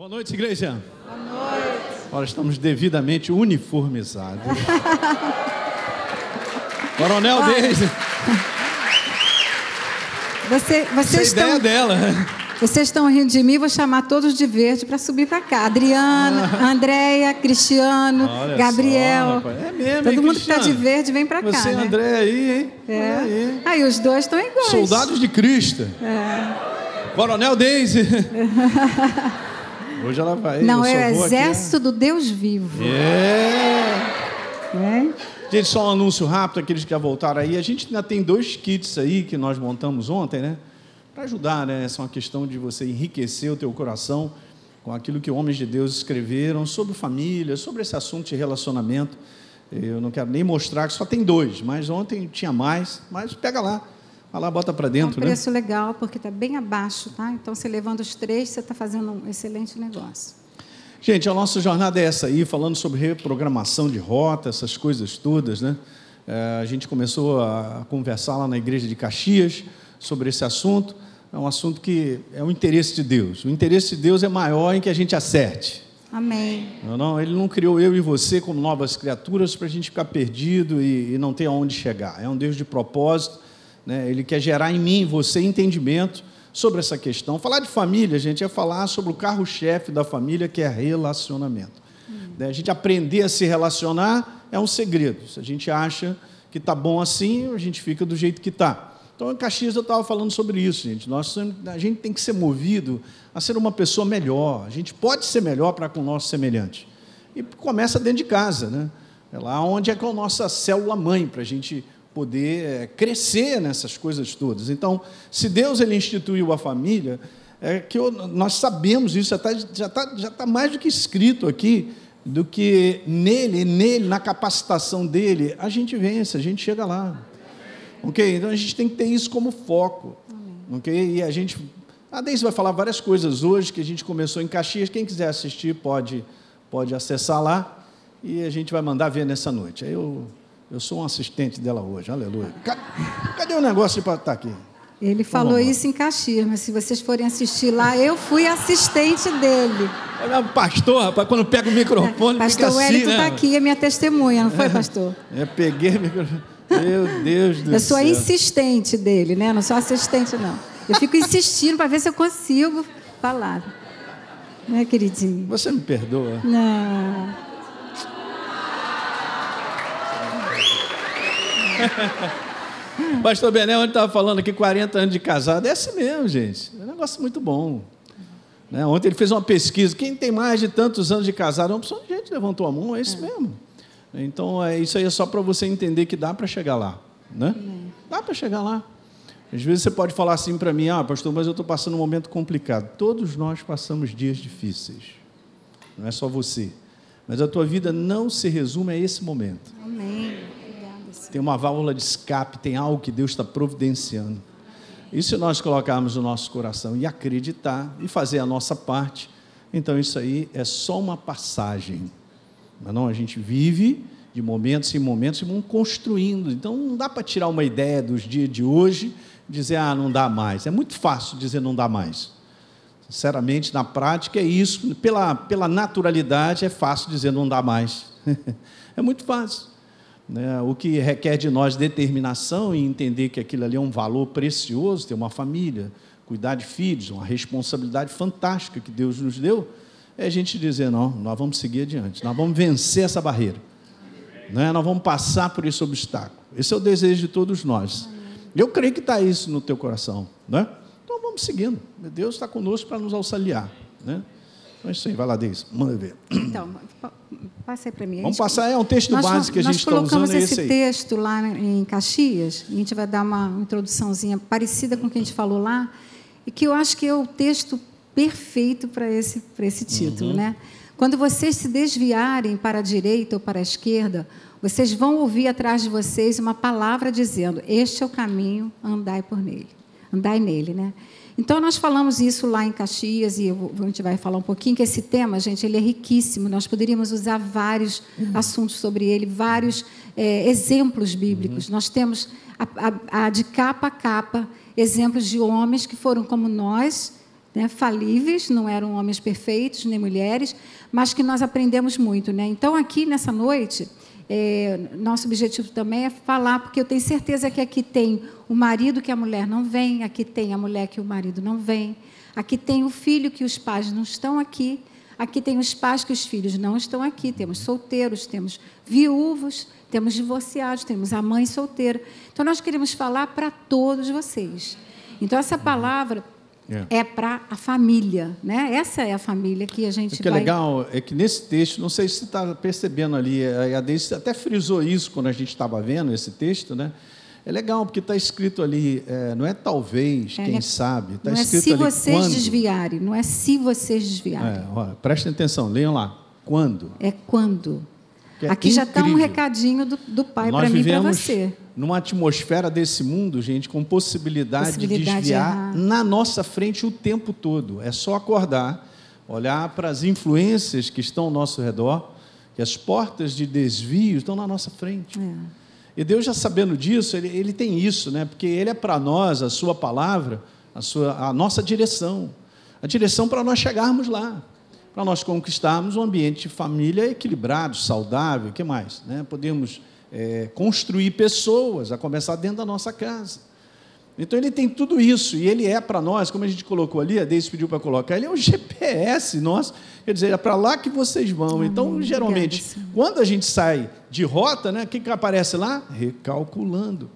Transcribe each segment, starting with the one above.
Boa noite, igreja. Boa noite. Agora estamos devidamente uniformizados. Coronel Olha. Deise. Você, é vocês, ideia estão, dela. vocês estão rindo de mim, vou chamar todos de verde para subir para cá. Adriana, Andréia, Cristiano, Olha Gabriel. só. É mesmo, Todo hein, mundo que está de Cristiano? verde vem para cá. Você e né? André aí, hein? É. aí. Aí os dois estão iguais. Soldados de Cristo. É. Coronel Deise. Hoje ela vai. Não, é o vou aqui, exército do Deus vivo. É. né? Gente, só um anúncio rápido, aqueles que já voltaram aí. A gente ainda tem dois kits aí que nós montamos ontem, né? Para ajudar, né? Essa é uma questão de você enriquecer o teu coração com aquilo que homens de Deus escreveram sobre família, sobre esse assunto de relacionamento. Eu não quero nem mostrar que só tem dois, mas ontem tinha mais. Mas pega lá, vai lá, bota para É um dentro, né? preço legal, porque está bem abaixo, tá? Então, você levando os três, você está fazendo um excelente negócio. Gente, a nossa jornada é essa aí, falando sobre reprogramação de rota, essas coisas todas, né? É, a gente começou a conversar lá na igreja de Caxias sobre esse assunto. É um assunto que é o interesse de Deus. O interesse de Deus é maior em que a gente acerte. Amém. Não, não, ele não criou eu e você como novas criaturas para a gente ficar perdido e, e não ter aonde chegar. É um Deus de propósito. Né? Ele quer gerar em mim, você, entendimento sobre essa questão. Falar de família, gente, é falar sobre o carro-chefe da família, que é relacionamento. Né? A gente aprender a se relacionar é um segredo. Se a gente acha que está bom assim, a gente fica do jeito que está. Então, em Caxias eu estava falando sobre isso, gente. Nós, a gente tem que ser movido a ser uma pessoa melhor. A gente pode ser melhor para com o nosso semelhante. E começa dentro de casa, né? É lá onde é que é a nossa célula mãe, para a gente poder é, crescer nessas coisas todas. Então, se Deus ele instituiu a família, é que eu- nós sabemos isso, já está já tá, já tá mais do que escrito aqui, do que nele, nele, na capacitação dele, a gente vence, a gente chega lá. Ok? Então a gente tem que ter isso como foco. Ok? E a gente. A Deise vai falar várias coisas hoje que a gente começou em Caxias. Quem quiser assistir pode, pode acessar lá e a gente vai mandar ver nessa noite. Aí Eu, eu sou um assistente dela hoje, aleluia. Ca- Cadê o negócio para estar aqui? Ele falou isso em Caxias, mas se vocês forem assistir lá, eu fui assistente dele. Olha, pastor, rapaz, quando pega o microfone, pastor fica assim, Wellington né? está aqui, é minha testemunha, não foi, pastor? É, peguei o microfone. Meu Deus do Eu sou a céu. insistente dele, né? Não sou assistente, não. Eu fico insistindo para ver se eu consigo falar. Né, queridinho? Você me perdoa? Não. Pastor Benel, ele estava falando aqui 40 anos de casado. É assim mesmo, gente. É um negócio muito bom. Né? Ontem ele fez uma pesquisa. Quem tem mais de tantos anos de casado? Uma opção de gente levantou a mão, é isso mesmo. Então, é, isso aí é só para você entender que dá para chegar lá. Né? Dá para chegar lá. Às vezes você pode falar assim para mim, ah, pastor, mas eu estou passando um momento complicado. Todos nós passamos dias difíceis. Não é só você. Mas a tua vida não se resume a esse momento. Amém. Tem uma válvula de escape, tem algo que Deus está providenciando. E se nós colocarmos o nosso coração e acreditar e fazer a nossa parte, então isso aí é só uma passagem. Mas não, a gente vive de momentos em momentos e vamos construindo. Então não dá para tirar uma ideia dos dias de hoje dizer, ah, não dá mais. É muito fácil dizer não dá mais. Sinceramente, na prática é isso. Pela, pela naturalidade, é fácil dizer não dá mais. é muito fácil. Né? O que requer de nós determinação e entender que aquilo ali é um valor precioso, ter uma família, cuidar de filhos, uma responsabilidade fantástica que Deus nos deu, é a gente dizer: não, nós vamos seguir adiante, nós vamos vencer essa barreira, né? nós vamos passar por esse obstáculo. Esse é o desejo de todos nós. Eu creio que está isso no teu coração. Né? Então vamos seguindo. Deus está conosco para nos auxiliar. Né? Então é isso aí, vai lá, Deise, manda ver. Então, passa aí para mim. Vamos passar, é um texto nós, básico que a nós gente está usando, colocamos é esse esse texto lá em Caxias, e a gente vai dar uma introduçãozinha parecida com o que a gente falou lá, e que eu acho que é o texto perfeito para esse, esse título. Uhum. Né? Quando vocês se desviarem para a direita ou para a esquerda, vocês vão ouvir atrás de vocês uma palavra dizendo: Este é o caminho, andai por nele. Andai nele, né? Então, nós falamos isso lá em Caxias, e a gente vai falar um pouquinho, que esse tema, gente, ele é riquíssimo. Nós poderíamos usar vários assuntos sobre ele, vários eh, exemplos bíblicos. Nós temos, a, a- a de capa a capa, exemplos de homens que foram como nós, né, falíveis, não eram homens perfeitos nem mulheres, mas que nós aprendemos muito. Né? Então, aqui nessa noite, é, nosso objetivo também é falar, porque eu tenho certeza que aqui tem o marido que a mulher não vem, aqui tem a mulher que o marido não vem, aqui tem o filho que os pais não estão aqui, aqui tem os pais que os filhos não estão aqui, temos solteiros, temos viúvos, temos divorciados, temos a mãe solteira. Então, nós queremos falar para todos vocês. Então, essa palavra é, é para a família, né? Essa é a família que a gente o que é vai... é legal é que nesse texto, não sei se você está percebendo ali, a Deise até frisou isso quando a gente estava vendo esse texto, né? É legal porque está escrito ali, é, não é talvez, é, quem é, sabe, está escrito ali Não é se vocês quando. desviarem, não é se vocês desviarem. É, prestem atenção, leiam lá. Quando? É quando. Aqui já está um recadinho do, do pai para mim e para você numa atmosfera desse mundo, gente, com possibilidade, possibilidade de desviar na nossa frente o tempo todo. É só acordar, olhar para as influências que estão ao nosso redor, que as portas de desvio estão na nossa frente. É. E Deus, já sabendo disso, ele, ele tem isso, né? porque Ele é para nós, a Sua palavra, a, sua, a nossa direção. A direção para nós chegarmos lá para nós conquistarmos um ambiente de família equilibrado, saudável, o que mais? Né? Podemos é, construir pessoas, a começar dentro da nossa casa. Então ele tem tudo isso, e ele é para nós, como a gente colocou ali, a Deise pediu para colocar, ele é o GPS nosso, quer dizer, é para lá que vocês vão. então, geralmente, quando a gente sai de rota, né, o que, que aparece lá? Recalculando.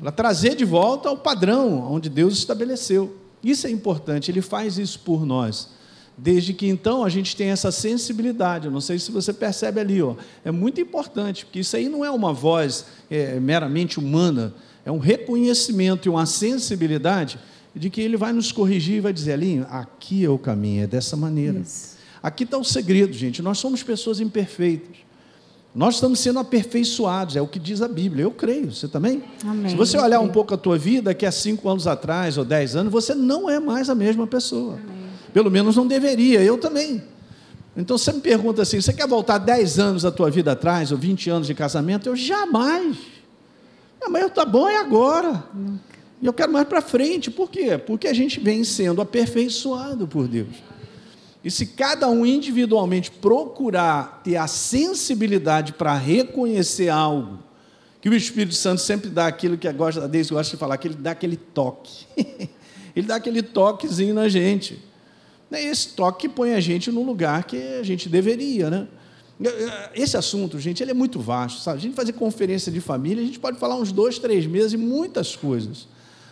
Para trazer de volta ao padrão onde Deus estabeleceu. Isso é importante, ele faz isso por nós. Desde que então a gente tem essa sensibilidade, eu não sei se você percebe ali, ó, é muito importante, porque isso aí não é uma voz é, meramente humana, é um reconhecimento e uma sensibilidade de que ele vai nos corrigir e vai dizer, ali, aqui é o caminho, é dessa maneira. Isso. Aqui está o segredo, gente, nós somos pessoas imperfeitas. Nós estamos sendo aperfeiçoados, é o que diz a Bíblia. Eu creio, você também? Amém, Se você olhar um pouco a tua vida, que há cinco anos atrás ou dez anos, você não é mais a mesma pessoa. Amém. Pelo menos não deveria, eu também. Então você me pergunta assim: você quer voltar 10 anos da tua vida atrás, ou 20 anos de casamento? Eu jamais. Ah, mas eu tá bom é agora. E eu quero mais para frente. Por quê? Porque a gente vem sendo aperfeiçoado por Deus. E se cada um individualmente procurar ter a sensibilidade para reconhecer algo, que o Espírito Santo sempre dá aquilo que a Deus gosta de falar, que ele dá aquele toque. ele dá aquele toquezinho na gente. É esse toque põe a gente no lugar que a gente deveria, né? Esse assunto, gente, ele é muito vasto, sabe? A gente fazer conferência de família, a gente pode falar uns dois, três meses e muitas coisas.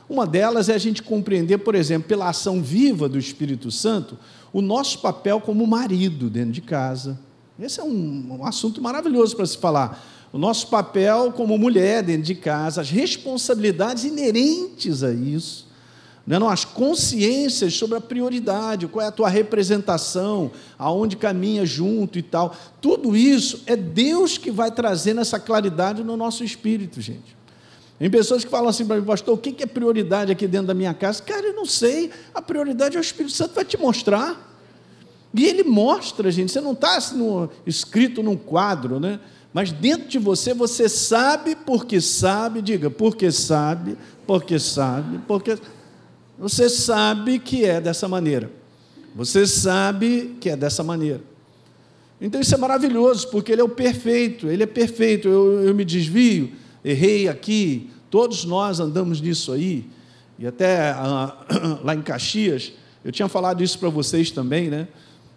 Uma delas é a gente compreender, por exemplo, pela ação viva do Espírito Santo, o nosso papel como marido dentro de casa. Esse é um, um assunto maravilhoso para se falar. O nosso papel como mulher dentro de casa, as responsabilidades inerentes a isso não, as consciências sobre a prioridade, qual é a tua representação, aonde caminha junto e tal. Tudo isso é Deus que vai trazendo essa claridade no nosso espírito, gente. Tem pessoas que falam assim para mim, pastor, o que é prioridade aqui dentro da minha casa? Cara, eu não sei. A prioridade é o Espírito Santo vai te mostrar. E ele mostra, gente. Você não está assim, escrito num quadro, né? Mas dentro de você, você sabe porque sabe, diga, porque sabe, porque sabe, porque você sabe que é dessa maneira. Você sabe que é dessa maneira. Então isso é maravilhoso, porque ele é o perfeito, ele é perfeito. Eu, eu me desvio, errei aqui, todos nós andamos nisso aí. E até ah, lá em Caxias, eu tinha falado isso para vocês também, né?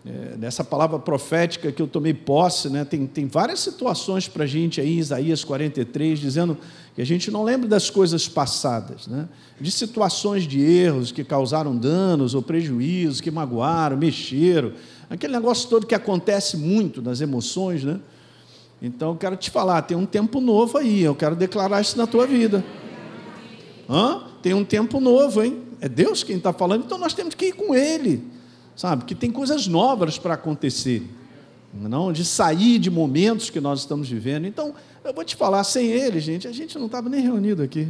É, nessa palavra profética que eu tomei posse, né? tem, tem várias situações para a gente aí, Isaías 43, dizendo que a gente não lembra das coisas passadas, né? de situações de erros que causaram danos ou prejuízos, que magoaram, mexeram, aquele negócio todo que acontece muito nas emoções. Né? Então, eu quero te falar, tem um tempo novo aí, eu quero declarar isso na tua vida. Hã? Tem um tempo novo, hein? É Deus quem está falando, então nós temos que ir com Ele, sabe? Que tem coisas novas para acontecer, não de sair de momentos que nós estamos vivendo. Então, eu vou te falar, sem ele, gente, a gente não estava nem reunido aqui.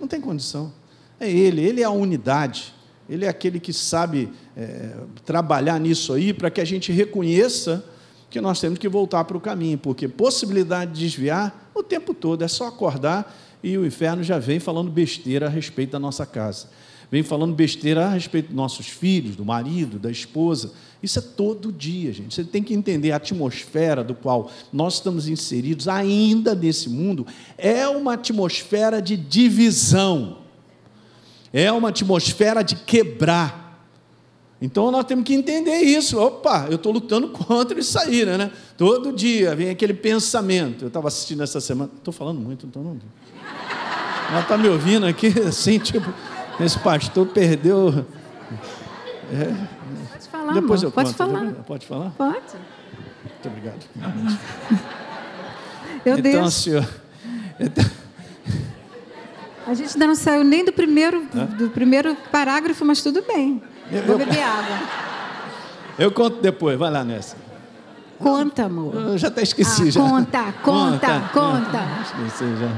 Não tem condição. É ele, ele é a unidade. Ele é aquele que sabe é, trabalhar nisso aí para que a gente reconheça que nós temos que voltar para o caminho, porque possibilidade de desviar o tempo todo, é só acordar e o inferno já vem falando besteira a respeito da nossa casa. Vem falando besteira a respeito dos nossos filhos, do marido, da esposa. Isso é todo dia, gente. Você tem que entender a atmosfera do qual nós estamos inseridos, ainda nesse mundo, é uma atmosfera de divisão, é uma atmosfera de quebrar. Então nós temos que entender isso. Opa, eu estou lutando contra isso aí, né? Todo dia vem aquele pensamento. Eu estava assistindo essa semana. Estou falando muito, estou não. Ela está me ouvindo aqui, assim, tipo, esse pastor perdeu. É. Pode falar, Depois eu Pode conto. falar. Pode falar? Pode. Muito obrigado. Eu então, deixo. senhor. Então, A gente ainda não saiu nem do primeiro, do primeiro parágrafo, mas tudo bem. Eu- Vou eu- beber água. eu conto depois, vai lá nessa. Conta, amor. Eu já até esqueci Ah, já. conta, conta, conta. Esqueci já.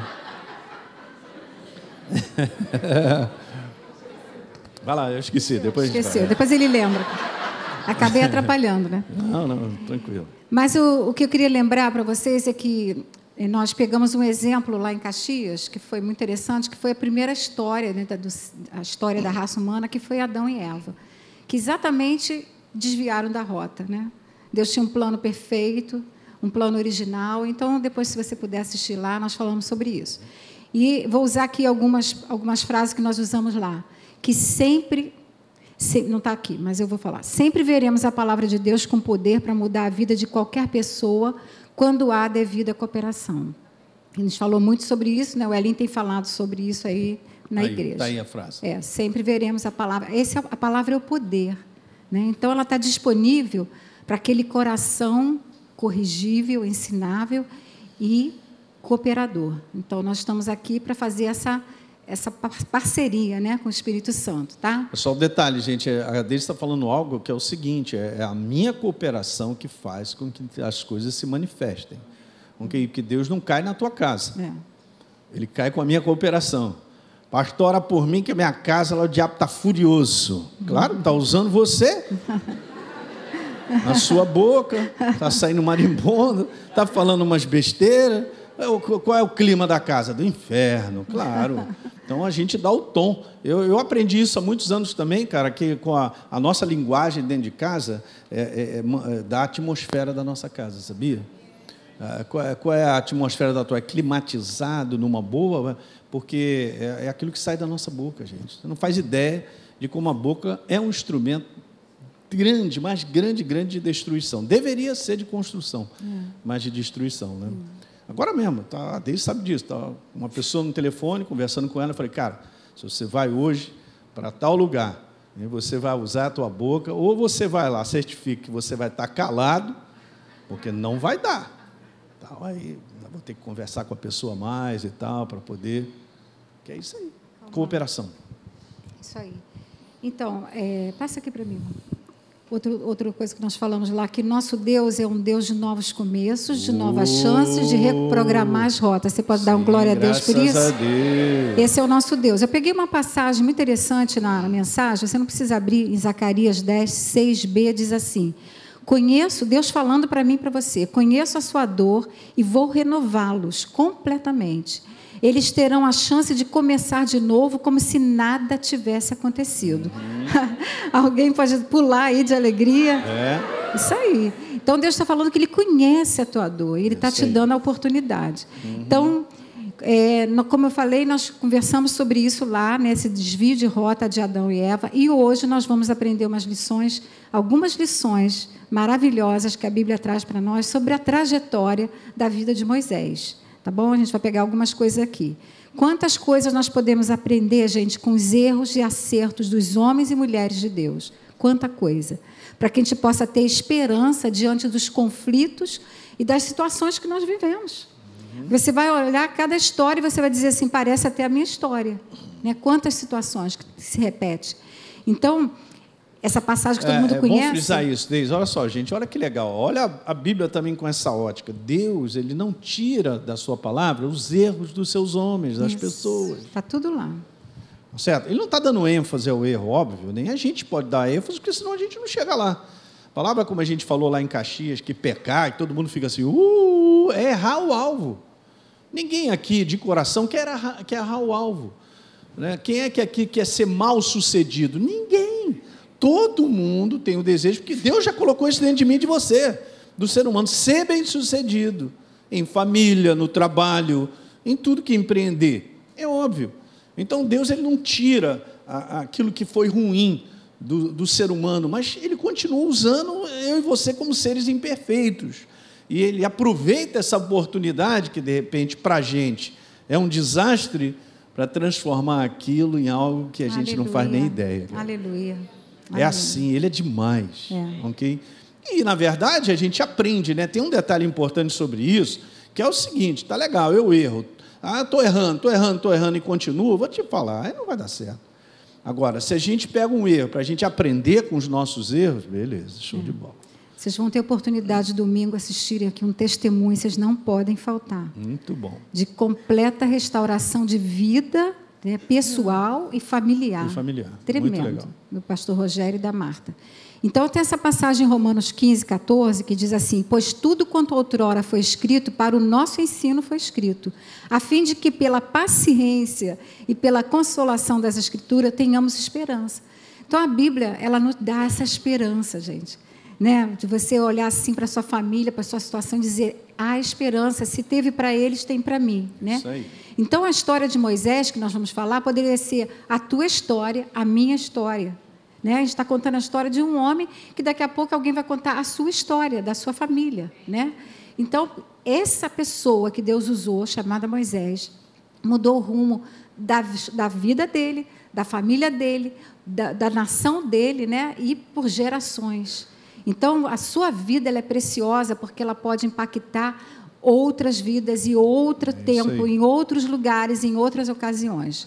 Vai lá, eu esqueci. Depois Esqueceu. Depois ele lembra. Acabei atrapalhando, né? Não, não, tranquilo. Mas o, o que eu queria lembrar para vocês é que eh, nós pegamos um exemplo lá em Caxias, que foi muito interessante, que foi a primeira história, né, da, do- a história da raça humana, que foi Adão e Eva, que exatamente desviaram da rota. Né? Deus tinha um plano perfeito, um plano original. Então, depois, se você puder assistir lá, nós falamos sobre isso. E vou usar aqui algumas, algumas frases que nós usamos lá. Que sempre Se- não está aqui, mas eu vou falar. Sempre veremos a palavra de Deus com poder para mudar a vida de qualquer pessoa quando há devida cooperação. A gente falou muito sobre isso, né? O Elin tem falado sobre isso aí na Aí, igreja. tá aí a frase. É, sempre veremos a palavra. Esse, é- a palavra é o poder. Né? Então, ela está disponível para aquele coração corrigível, ensinável e cooperador. Então, nós estamos aqui para fazer essa, essa par- parceria né, com o Espírito Santo. Tá? Só um detalhe, gente, é, a Deise está falando algo que é o seguinte: é é a minha cooperação que faz com que as coisas se manifestem. Com que, que Deus não cai na tua casa. É. Ele cai com a minha cooperação. Pastor, ora por mim que a minha casa, lá o diabo está furioso. Claro, está usando você. Na sua boca, está saindo marimbondo, está falando umas besteiras. É Qual é o clima da casa? Do inferno, claro. Então a gente dá o tom. Eu, eu aprendi isso há muitos anos também, cara, que com a, a nossa linguagem dentro de casa é, é, é, ma- é, da atmosfera da nossa casa, sabia? Ah, Qual é, qual é a atmosfera da tua? É climatizado numa boa? Porque é, é aquilo que sai da nossa boca, gente. Você não faz ideia de como a boca é um instrumento grande, mais grande, grande de destruição. Deveria ser de construção, mas de destruição, né? Agora mesmo, tá, a Deise sabe disso. Tá, uma pessoa no telefone, conversando com ela, eu falei, cara, se você vai hoje para tal lugar, e você vai usar a tua boca, ou você vai lá, certifique que você vai estar calado, porque não vai dar. Tal, aí vou ter que conversar com a pessoa mais e tal, para poder. Que é isso aí. Cooperação. Isso aí. Então, é, passa aqui para mim. Outro, outra coisa que nós falamos lá, que nosso Deus é um Deus de novos começos, de novas chances, de reprogramar as rotas. Você pode dar um Sim, glória a Deus por isso? a Deus. Esse é o nosso Deus. Eu peguei uma passagem muito interessante na, na mensagem, você não precisa abrir, em Zacarias 10, 6b, diz assim: Conheço, Deus falando para mim e para você, conheço a sua dor e vou renová-los completamente. Eles terão a chance de começar de novo como se nada tivesse acontecido. Alguém pode pular aí de alegria? É. Isso aí. Então Deus está falando que Ele conhece a tua dor e Ele está Isso te dando a oportunidade. Então, é, como eu falei, nós conversamos sobre isso lá, nesse desvio de rota de Adão e Eva, e hoje nós vamos aprender umas lições, algumas lições maravilhosas que a Bíblia traz para nós sobre a trajetória da vida de Moisés. Tá bom? A gente vai pegar algumas coisas aqui. Quantas coisas nós podemos aprender, gente, com os erros e acertos dos homens e mulheres de Deus? Quanta coisa. Para que a gente possa ter esperança diante dos conflitos e das situações que nós vivemos. Você vai olhar cada história e você vai dizer assim, parece até a minha história. Né? Quantas situações que se repete. Então, essa passagem que todo é, mundo é conhece. bom frisar isso, Deise. Olha só, gente, olha que legal. Olha a- Bíblia também com essa ótica. Deus, ele não tira da sua palavra os erros dos seus homens, das pessoas. Está tudo lá. Certo? Ele não está dando ênfase ao erro, óbvio, nem a gente pode dar ênfase, porque senão a gente não chega lá. A palavra, como a gente falou lá em Caxias, que pecar, e todo mundo fica assim, uh, é errar o alvo. Ninguém aqui de coração quer errar, quer errar o alvo. Né? Quem é que aqui quer ser mal sucedido? Ninguém. Todo mundo tem o desejo, porque Deus já colocou isso dentro de mim e de você, do ser humano, ser bem sucedido em família, no trabalho, em tudo que empreender. É óbvio. Então Deus ele não tira aquilo que foi ruim do, do ser humano, mas ele continua usando eu e você como seres imperfeitos. E ele aproveita essa oportunidade que, de repente, para a gente é um desastre, para transformar aquilo em algo que a Aleluia. gente não faz nem ideia. Aleluia. É assim, ele é demais. É. Ok? E, na verdade, a gente aprende, né? Tem um detalhe importante sobre isso, que é o seguinte: tá legal, eu erro. Ah, estou errando, estou errando, estou errando e continuo, vou te falar, aí não vai dar certo. Agora, se a gente pega um erro para a gente aprender com os nossos erros, beleza, show é. de bola. Vocês vão ter oportunidade domingo assistirem aqui um testemunho, vocês não podem faltar. Muito bom. De completa restauração de vida né, pessoal e familiar. E familiar. Tremendo. Do pastor Rogério e da Marta. Então, tem essa passagem em Romanos 15, 14, que diz assim: Pois tudo quanto outrora foi escrito, para o nosso ensino foi escrito, a fim de que, pela paciência e pela consolação das Escrituras, tenhamos esperança. Então, a Bíblia, ela nos dá essa esperança, gente né? De você olhar assim para sua família, para sua situação e dizer: há esperança, se teve para eles, tem para mim, né? Então a história de Moisés que nós vamos falar poderia ser a tua história, a minha história. Né? A gente está contando a história de um homem que daqui a pouco alguém vai contar a sua história, da sua família. Né? Então, essa pessoa que Deus usou, chamada Moisés, mudou o rumo da, da vida dele, da família dele, da, da nação dele, né? e por gerações. Então, a sua vida é preciosa porque ela pode impactar outras vidas e outro é tempo, em outros lugares, em outras ocasiões.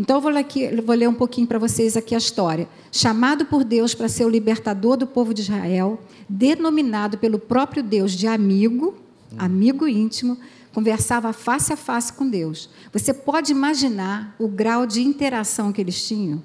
Então, eu vou ler, aqui, vou ler um pouquinho para vocês aqui a história. Chamado por Deus para ser o libertador do povo de Israel, denominado pelo próprio Deus de amigo, amigo íntimo, conversava face a face com Deus. Você pode imaginar o grau de interação que eles tinham?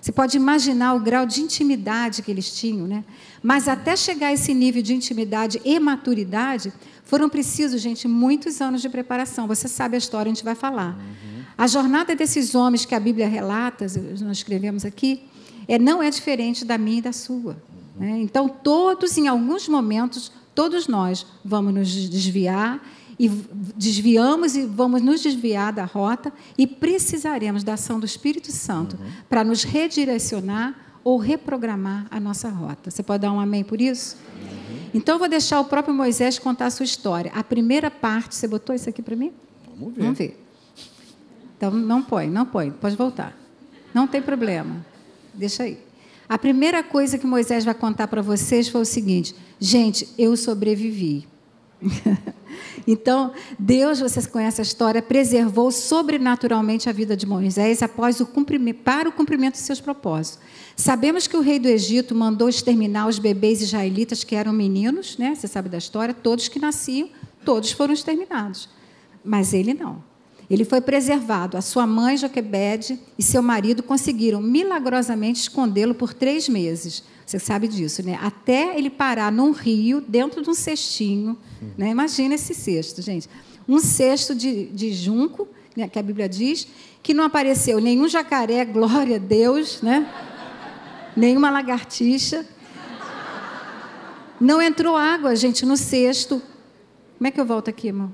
Você pode imaginar o grau de intimidade que eles tinham, né? Mas até chegar a esse nível de intimidade e maturidade, foram precisos, gente, muitos anos de preparação. Você sabe a história, a gente vai falar. Uhum. A jornada desses homens que a Bíblia relata, nós escrevemos aqui, é, não é diferente da minha e da sua. Uhum. Né? Então, todos, em alguns momentos, todos nós vamos nos desviar e desviamos e vamos nos desviar da rota e precisaremos da ação do Espírito Santo uhum. para nos redirecionar ou reprogramar a nossa rota. Você pode dar um amém por isso? Uhum. Então, eu vou deixar o próprio Moisés contar a sua história. A primeira parte, você botou isso aqui para mim? Vamos ver. Vamos ver. Então, não põe, não põe, pode voltar. Não tem problema. Deixa aí. A primeira coisa que Moisés vai contar para vocês foi o seguinte: gente, eu sobrevivi. Então, Deus, vocês conhecem a história, preservou sobrenaturalmente a vida de Moisés após o para o cumprimento de seus propósitos. Sabemos que o rei do Egito mandou exterminar os bebês israelitas que eram meninos, né? Você sabe da história, todos que nasciam, todos foram exterminados. Mas ele não. Ele foi preservado. A sua mãe, Joquebede, e seu marido conseguiram milagrosamente escondê-lo por três meses. Você sabe disso, né? Até ele parar num rio, dentro de um cestinho. Né? Imagina esse cesto, gente. Um cesto de, de junco, né, que a Bíblia diz, que não apareceu nenhum jacaré, glória a Deus, né? nenhuma lagartixa. Não entrou água, gente, no cesto. Como é que eu volto aqui, irmão?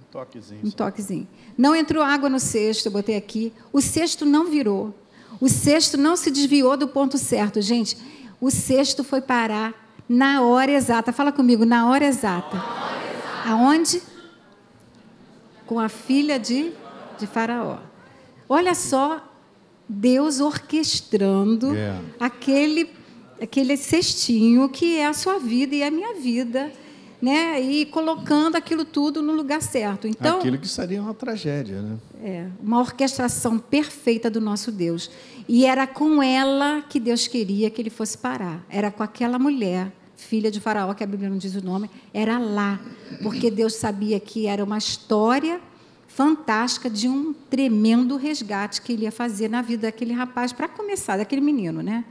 Um toquezinho. Um toquezinho. Não entrou água no cesto, eu botei aqui. O cesto não virou. O cesto não se desviou do ponto certo, gente. O cesto foi parar na hora exata. Fala comigo, na hora exata. Na hora exata. Aonde? Com a filha de, de Faraó. Olha só, Deus orquestrando yeah. aquele, aquele cestinho que é a sua vida e a minha vida né? E colocando aquilo tudo no lugar certo. Então, aquilo que seria uma tragédia, né? É, uma orquestração perfeita do nosso Deus. E era com ela que Deus queria que ele fosse parar. Era com aquela mulher, filha de Faraó, que a Bíblia não diz o nome, era lá, porque Deus sabia que era uma história fantástica de um tremendo resgate que ele ia fazer na vida daquele rapaz para começar, daquele menino, né?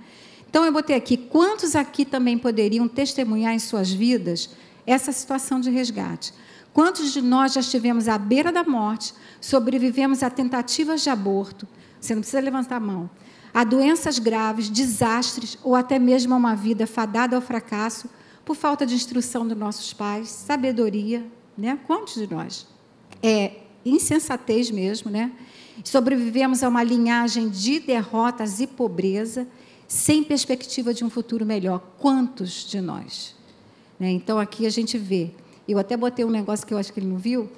Então eu botei aqui, quantos aqui também poderiam testemunhar em suas vidas essa situação de resgate. Quantos de nós já estivemos à beira da morte, sobrevivemos a tentativas de aborto? Você não precisa levantar a mão. A doenças graves, desastres ou até mesmo a uma vida fadada ao fracasso por falta de instrução dos nossos pais, sabedoria, né? Quantos de nós? É insensatez mesmo, né? Sobrevivemos a uma linhagem de derrotas e pobreza, sem perspectiva de um futuro melhor. Quantos de nós? Né? Então, aqui a gente vê. Eu até botei um negócio que eu acho que ele não viu,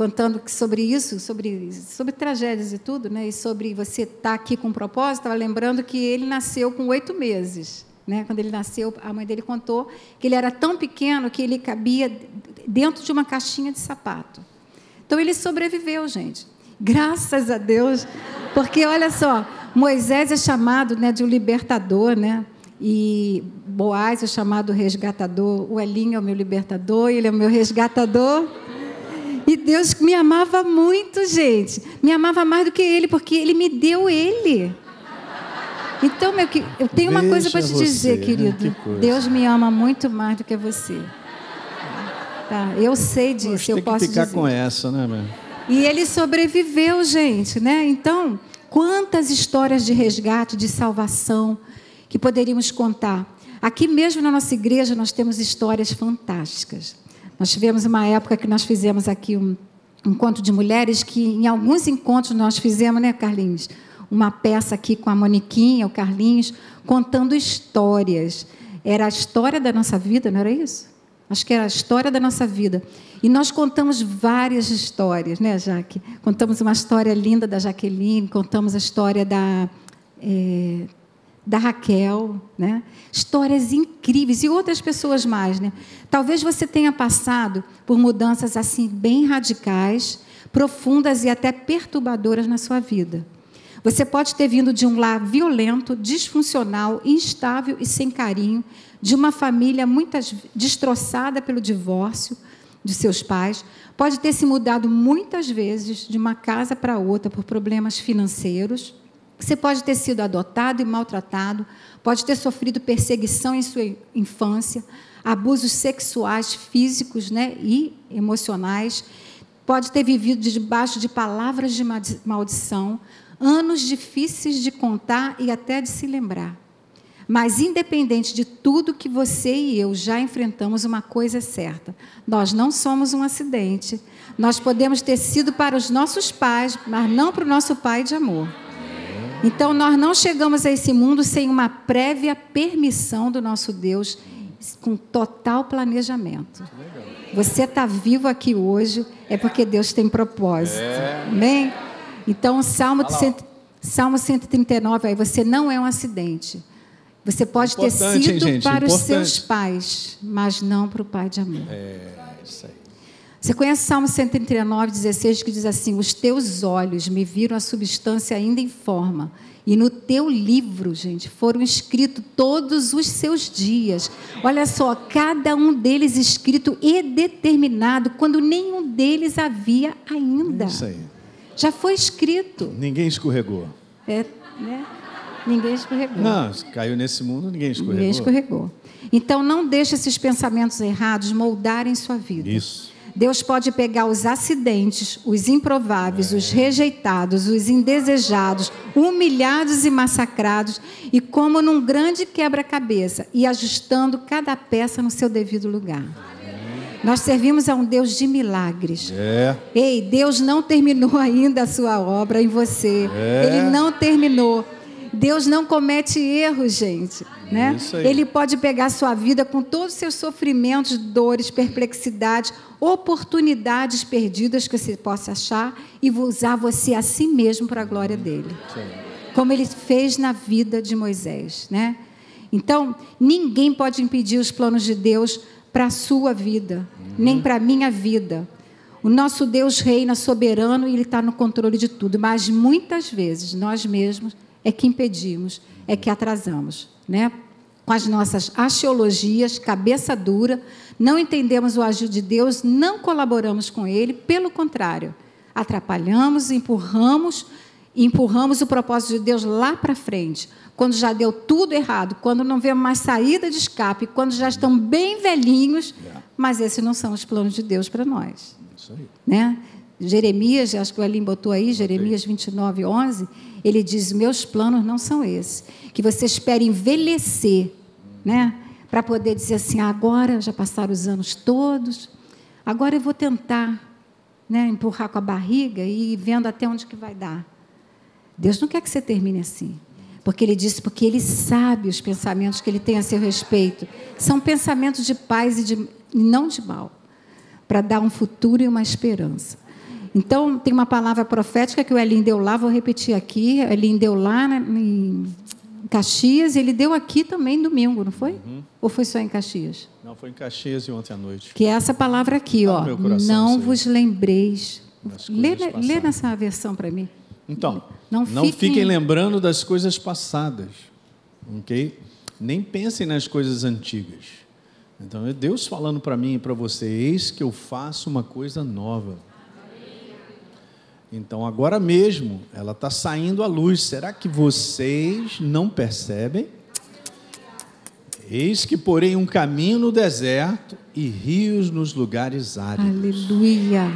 contando sobre isso, sobre, sobre tragédias e tudo, né? e sobre você estar tá aqui com propósito. Estava lembrando que ele nasceu com oito meses. Né? Quando ele nasceu, a mãe dele contou que ele era tão pequeno que ele cabia dentro de uma caixinha de sapato. Então, ele sobreviveu, gente. Graças a Deus, porque olha só, Moisés é chamado né, de um libertador, né? E Boaz é chamado resgatador, o Elinho é o meu libertador, ele é o meu resgatador. E Deus me amava muito, gente. Me amava mais do que ele, porque ele me deu ele. Então, meu, eu tenho uma coisa para te você, dizer, né? querido. Deus me ama muito mais do que você. Tá, eu sei disso, Poxa, eu tem posso que ficar dizer. com essa, né, meu? E ele sobreviveu, gente, né? Então, quantas histórias de resgate, de salvação que poderíamos contar. Aqui mesmo na nossa igreja nós temos histórias fantásticas. Nós tivemos uma época que nós fizemos aqui um encontro de mulheres que em alguns encontros nós fizemos, né, Carlinhos? Uma peça aqui com a Moniquinha, o Carlinhos, contando histórias. Era a história da nossa vida, não era isso? Acho que era a história da nossa vida. E nós contamos várias histórias, né, Jaque? Contamos uma história linda da Jaqueline, contamos a história da, é, da Raquel, né? Histórias incríveis e outras pessoas mais, né? Talvez você tenha passado por mudanças assim bem radicais, profundas e até perturbadoras na sua vida. Você pode ter vindo de um lar violento, disfuncional, instável e sem carinho, de uma família muitas destroçada pelo divórcio de seus pais, pode ter se mudado muitas vezes de uma casa para outra por problemas financeiros. Você pode ter sido adotado e maltratado, pode ter sofrido perseguição em sua infância, abusos sexuais, físicos né, e emocionais, pode ter vivido debaixo de palavras de maldição, anos difíceis de contar e até de se lembrar. Mas, independente de tudo que você e eu já enfrentamos, uma coisa é certa: nós não somos um acidente. Nós podemos ter sido para os nossos pais, mas não para o nosso pai de amor. Então, nós não chegamos a esse mundo sem uma prévia permissão do nosso Deus, com total planejamento. Você está vivo aqui hoje é porque Deus tem propósito. É. Amém? Então, Salmo, Salmo 139, aí você não é um acidente. Você pode ter sido hein, para Importante. os seus pais, mas não para o pai de amor. É, isso aí. Você conhece o Salmo 139, 16, que diz assim: Os teus olhos me viram a substância ainda em forma, e no teu livro, gente, foram escritos todos os seus dias. Olha só, cada um deles escrito e determinado, quando nenhum deles havia ainda. Isso aí. Já foi escrito. Ninguém escorregou. É, né? Ninguém escorregou. Não, caiu nesse mundo, ninguém escorregou. Ninguém escorregou. Então não deixe esses pensamentos errados moldarem sua vida. Isso. Deus pode pegar os acidentes, os improváveis, é. os rejeitados, os indesejados, humilhados e massacrados, e como num grande quebra-cabeça, e ajustando cada peça no seu devido lugar. Nós servimos a um Deus de milagres. É. Ei, Deus não terminou ainda a sua obra em você. É. Ele não terminou. Deus não comete erros, gente. Né? Ele pode pegar a sua vida com todos os seus sofrimentos, dores, perplexidades, oportunidades perdidas que você possa achar e usar você a si mesmo para a glória dele. Como ele fez na vida de Moisés. Né? Então, ninguém pode impedir os planos de Deus para a sua vida, uhum. nem para a minha vida. O nosso Deus reina soberano e Ele está no controle de tudo, mas muitas vezes nós mesmos é que impedimos, é que atrasamos, né? Com as nossas axiologias, cabeça dura, não entendemos o agir de Deus, não colaboramos com Ele, pelo contrário, atrapalhamos, empurramos empurramos o propósito de Deus lá para frente, quando já deu tudo errado, quando não vemos mais saída de escape, quando já estão bem velhinhos, mas esses não são os planos de Deus para nós. Isso aí. Né? Jeremias, acho que o Elim botou aí, Jeremias 29, 11, ele diz: Meus planos não são esses. Que você espere envelhecer, né? Para poder dizer assim: agora já passaram os anos todos, agora eu vou tentar né, empurrar com a barriga e vendo até onde que vai dar. Deus não quer que você termine assim. Porque ele disse, porque ele sabe os pensamentos que ele tem a seu respeito. São pensamentos de paz e, de, não de mal. Para dar um futuro e uma esperança. Então, tem uma palavra profética que o Elin deu lá, vou repetir aqui. O Elin deu lá né, em Caxias, ele deu aqui também domingo, não foi? Uhum. Ou foi só em Caxias? Não, foi em Caxias e ontem à noite. Que é essa palavra aqui, tá ó. Não vos lembreis. Lê, lê nessa versão para mim. Então, não, não fiquem... fiquem lembrando das coisas passadas, ok? Nem pensem nas coisas antigas. Então, é Deus falando para mim e para você: eis que eu faço uma coisa nova. Então, agora mesmo, ela está saindo à luz. Será que vocês não percebem? Eis que porém um caminho no deserto e rios nos lugares áridos. Aleluia.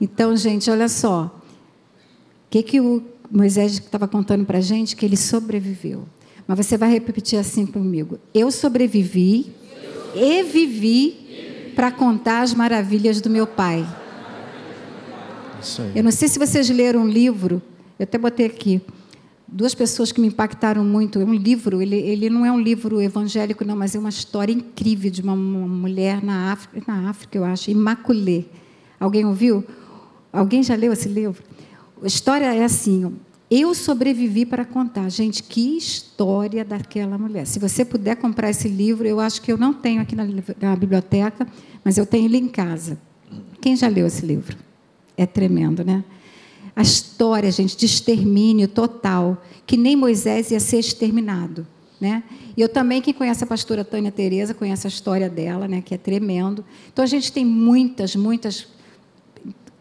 Então, gente, olha só. O que, que o Moisés estava contando para a gente? Que ele sobreviveu. Mas você vai repetir assim comigo. Eu sobrevivi e vivi para contar as maravilhas do meu pai. Eu não sei se vocês leram um livro, eu até botei aqui, duas pessoas que me impactaram muito. É um livro, ele, ele não é um livro evangélico, não, mas é uma história incrível de uma, mulher na África, na África, eu acho, Imaculée. Alguém ouviu? Alguém já leu esse livro? A história é assim: eu sobrevivi para contar. Gente, que história daquela mulher. Se você puder comprar esse livro, eu acho que eu não tenho aqui na, na biblioteca, mas eu tenho ele em casa. Quem já leu esse livro? É tremendo, né? A história, gente, de extermínio total, que nem Moisés ia ser exterminado. Né? E eu também, quem conhece a pastora Tânia Tereza, conhece a história dela, né, que é tremendo. Então a gente tem muitas, muitas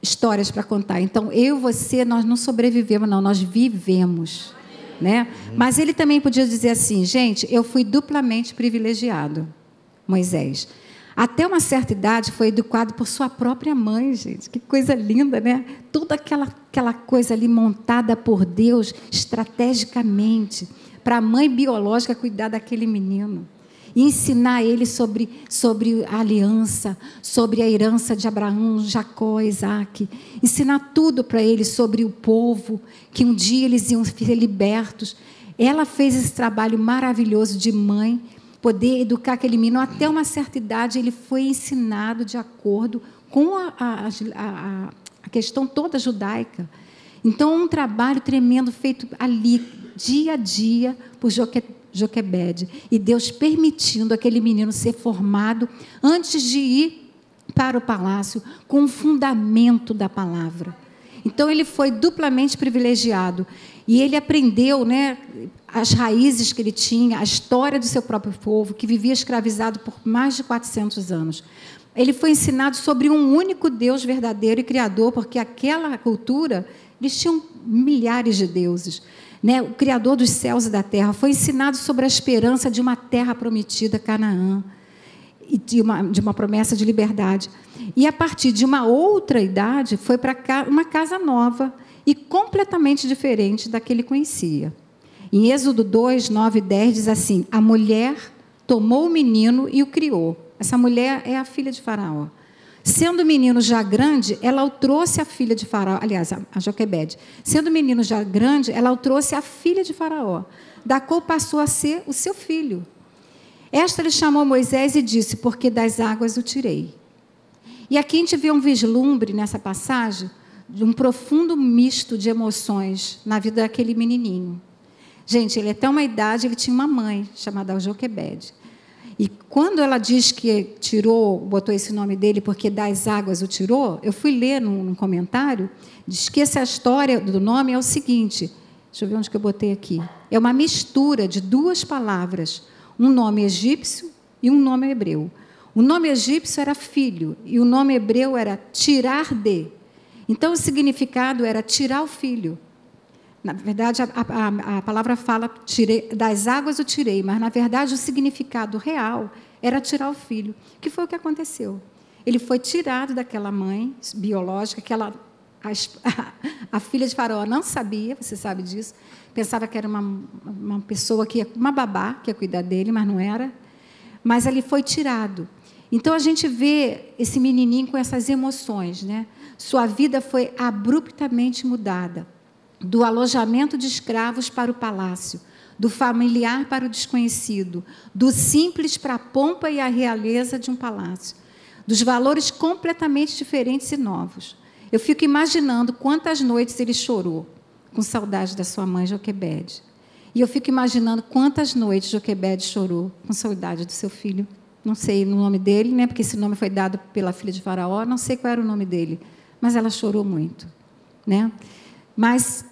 histórias para contar. Então eu você, nós não sobrevivemos, não, nós vivemos. Né? Mas ele também podia dizer assim, gente, eu fui duplamente privilegiado, Moisés. Até uma certa idade foi educado por sua própria mãe, gente. Que coisa linda, né? Toda aquela, aquela coisa ali montada por Deus estrategicamente para a mãe biológica cuidar daquele menino e ensinar ele sobre, sobre a aliança, sobre a herança de Abraão, Jacó, Isaac. Ensinar tudo para ele sobre o povo, que um dia eles iam ser libertos. Ela fez esse trabalho maravilhoso de mãe poder educar aquele menino. Até uma certa idade, ele foi ensinado de acordo com a, a, a, a questão toda judaica. Então, um trabalho tremendo feito ali, dia a dia, por Joque, Joquebede. E Deus permitindo aquele menino ser formado antes de ir para o palácio com o fundamento da palavra. Então, ele foi duplamente privilegiado. E ele aprendeu né, as raízes que ele tinha, a história do seu próprio povo, que vivia escravizado por mais de 400 anos. Ele foi ensinado sobre um único Deus verdadeiro e criador, porque aquela cultura, eles tinham milhares de deuses. Né? O Criador dos céus e da terra foi ensinado sobre a esperança de uma terra prometida, Canaã, e de uma, de uma promessa de liberdade. E a partir de uma outra idade, foi para uma casa nova e completamente diferente da que ele conhecia. Em Êxodo 2, 9 e 10 diz assim: A mulher tomou o menino e o criou. Essa mulher é a filha de Faraó. Sendo o menino já grande, ela o trouxe a filha de Faraó, aliás, a Joquebede. Sendo o menino já grande, ela o trouxe a filha de Faraó, da qual passou a ser o seu filho. Esta lhe chamou Moisés e disse: Porque das águas o tirei. E aqui a gente vê um vislumbre nessa passagem de um profundo misto de emoções na vida daquele menininho. Gente, ele até uma idade, ele tinha uma mãe chamada Joquebede. E quando ela diz que tirou, botou esse nome dele porque das águas o tirou, eu fui ler num, num comentário, diz que essa história do nome é o seguinte, deixa eu ver onde que eu botei aqui. É uma mistura de duas palavras, um nome egípcio e um nome hebreu. O nome egípcio era filho e o nome hebreu era tirar de. Então, o significado era tirar o filho. Na verdade, a, a, a palavra fala tirei, das águas o tirei, mas na verdade o significado real era tirar o filho, que foi o que aconteceu. Ele foi tirado daquela mãe biológica, aquela a, a, filha de Faraó não sabia, você sabe disso, pensava que era uma, uma pessoa que uma babá que ia cuidar dele, mas não era. Mas ele foi tirado. Então a gente vê esse menininho com essas emoções, né? Sua vida foi abruptamente mudada do alojamento de escravos para o palácio, do familiar para o desconhecido, do simples para a pompa e a realeza de um palácio, dos valores completamente diferentes e novos. Eu fico imaginando quantas noites ele chorou com saudade da sua mãe Joquebede. E eu fico imaginando quantas noites Joquebede chorou com saudade do seu filho. Não sei o nome dele, né? Porque esse nome foi dado pela filha de Faraó, não sei qual era o nome dele, mas ela chorou muito, né? Mas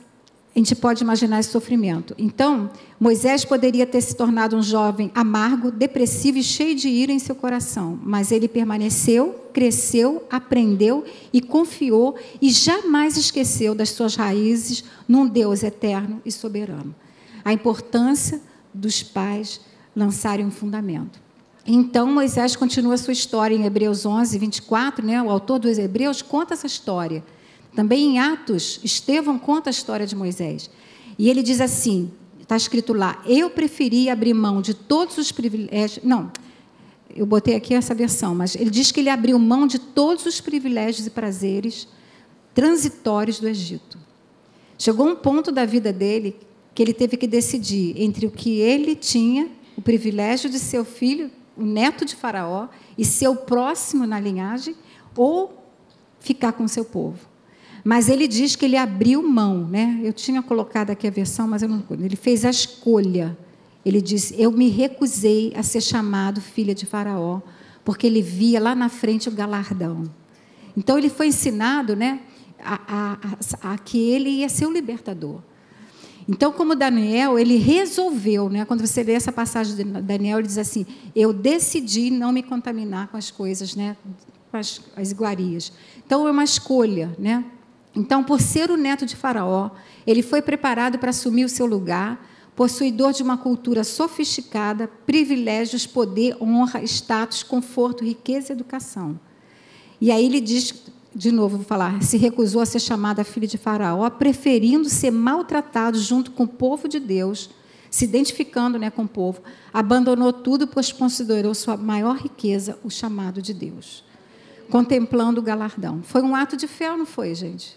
a gente pode imaginar esse sofrimento. Então, Moisés poderia ter se tornado um jovem amargo, depressivo e cheio de ira em seu coração, mas ele permaneceu, cresceu, aprendeu e confiou e jamais esqueceu das suas raízes num Deus eterno e soberano. A importância dos pais lançarem um fundamento. Então, Moisés continua a sua história em Hebreus 11, 24, né? o autor dos Hebreus conta essa história. Também em Atos, Estevão conta a história de Moisés. E ele diz assim: está escrito lá, eu preferi abrir mão de todos os privilégios. Não, eu botei aqui essa versão, mas ele diz que ele abriu mão de todos os privilégios e prazeres transitórios do Egito. Chegou um ponto da vida dele que ele teve que decidir entre o que ele tinha, o privilégio de ser o filho, o neto de Faraó, e ser o próximo na linhagem, ou ficar com seu povo. Mas ele diz que ele abriu mão, né? Eu tinha colocado aqui a versão, mas eu não. Ele fez a escolha. Ele disse: Eu me recusei a ser chamado filha de Faraó, porque ele via lá na frente o galardão. Então ele foi ensinado, né, a, a, a, a que ele ia ser o libertador. Então, como Daniel, ele resolveu, né? Quando você lê essa passagem de Daniel, ele diz assim: Eu decidi não me contaminar com as coisas, né? Com as, as iguarias. Então, é uma escolha, né? Então, por ser o neto de Faraó, ele foi preparado para assumir o seu lugar, possuidor de uma cultura sofisticada, privilégios, poder, honra, status, conforto, riqueza e educação. E aí ele diz, de novo, vou falar, se recusou a ser chamada filha de Faraó, preferindo ser maltratado junto com o povo de Deus, se identificando né, com o povo, abandonou tudo, pois considerou sua maior riqueza o chamado de Deus, contemplando o galardão. Foi um ato de fé, não foi, gente?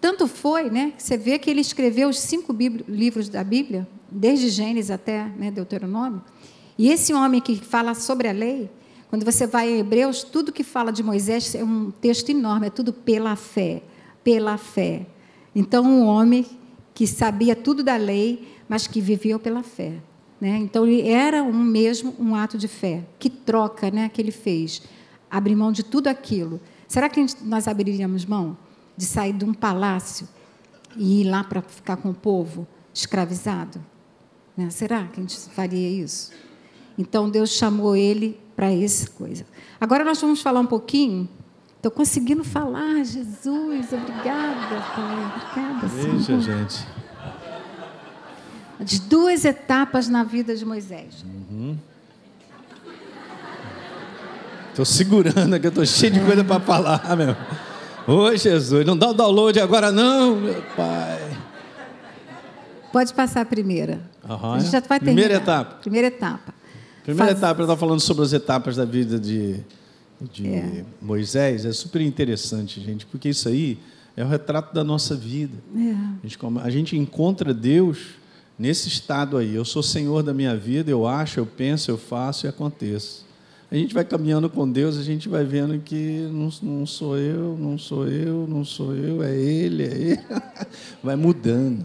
Tanto foi, né, que você vê que ele escreveu os cinco livros da Bíblia, desde Gênesis até né, Deuteronômio. E esse homem que fala sobre a lei, quando você vai em Hebreus, tudo que fala de Moisés é um texto enorme, é tudo pela fé, pela fé. Então, um homem que sabia tudo da lei, mas que vivia pela fé. Né? Então, era um mesmo um ato de fé. Que troca né, que ele fez? Abrir mão de tudo aquilo. Será que nós abriríamos mão? de sair de um palácio e ir lá para ficar com o povo escravizado? Né? Será que a gente faria isso? Então Deus chamou ele para essa coisa. Agora nós vamos falar um pouquinho. Estou conseguindo falar, Jesus, obrigada, Pai. Obrigada, Senhor. gente. De duas etapas na vida de Moisés. Estou uhum. segurando aqui, eu estou cheio de coisa para falar, meu. Oi, Jesus, não dá o download agora não, meu pai. Pode passar a primeira. Uhum, a gente já vai terminar. Primeira etapa. Primeira etapa. Primeira Faz... etapa, eu estava falando sobre as etapas da vida de, de é. Moisés. É super interessante, gente, porque isso aí é o retrato da nossa vida. É. A, gente, a gente encontra Deus nesse estado aí. Eu sou senhor da minha vida, eu acho, eu penso, eu faço e aconteço a gente vai caminhando com Deus, a gente vai vendo que não, não sou eu, não sou eu, não sou eu, é Ele, é Ele. vai mudando.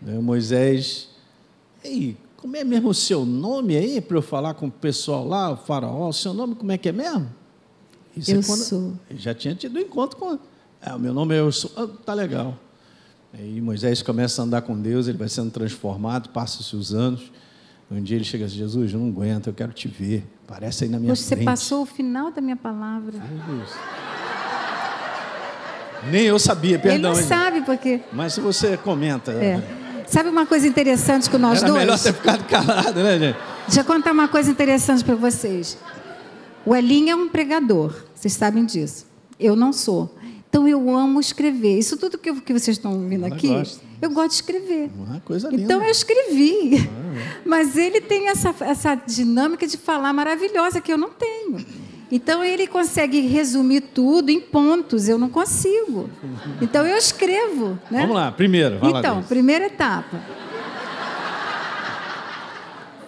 Né, Moisés, ei, como é mesmo o seu nome aí, para eu falar com o pessoal lá, o faraó, o seu nome como é que é mesmo? Isso é eu é sou. Já tinha tido um encontro com. É, o meu nome é eu sou. Ah, tá legal. Aí Moisés começa a andar com Deus, ele vai sendo transformado, passa-se os anos. Um dia ele chega assim, Jesus, eu não aguento, eu quero te ver. Parece aí na minha Você frente. Você passou o final da minha palavra. Nem eu sabia, perdão. Ele não sabe porque. Mas se você comenta. É. Sabe uma coisa interessante com nós Era dois? melhor ter ficado calado, né, gente? Deixa eu contar uma coisa interessante para vocês. O Elinho é um pregador, vocês sabem disso. Eu não sou. Então eu amo escrever. Isso tudo que, que vocês estão ouvindo Ela aqui, gosta. eu gosto de escrever. Uma coisa linda. Então eu escrevi. Mas ele tem essa, essa dinâmica de falar maravilhosa que eu não tenho. Então ele consegue resumir tudo em pontos, eu não consigo. Então eu escrevo. Né? Vamos lá, primeiro. vai lá, Então, Deus. primeira etapa.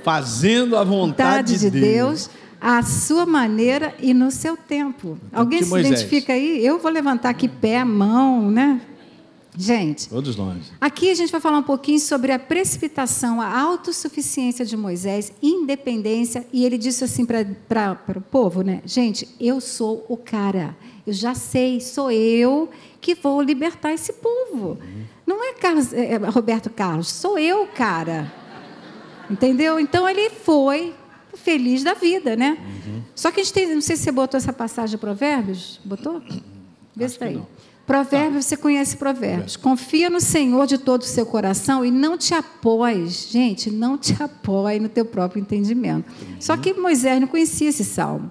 Fazendo a vontade, vontade de Deus, à sua maneira e no seu tempo. Alguém se Moisés. identifica aí? Eu vou levantar aqui pé, mão, né? Gente, Todos nós. aqui a gente vai falar um pouquinho sobre a precipitação, a autossuficiência de Moisés, independência, e ele disse assim para o povo, né? Gente, eu sou o cara, eu já sei, sou eu que vou libertar esse povo. Não é Carlos, é, é Roberto Carlos, sou eu, cara. Entendeu? Então ele foi feliz da vida, né? Só que a gente tem, não sei se você botou essa passagem de Provérbios, botou? Vê se tá aí. não. Provérbios, você conhece Provérbios. Confia no Senhor de todo o seu coração e não te apoies, gente, não te apoie no teu próprio entendimento. Só que Moisés não conhecia esse salmo.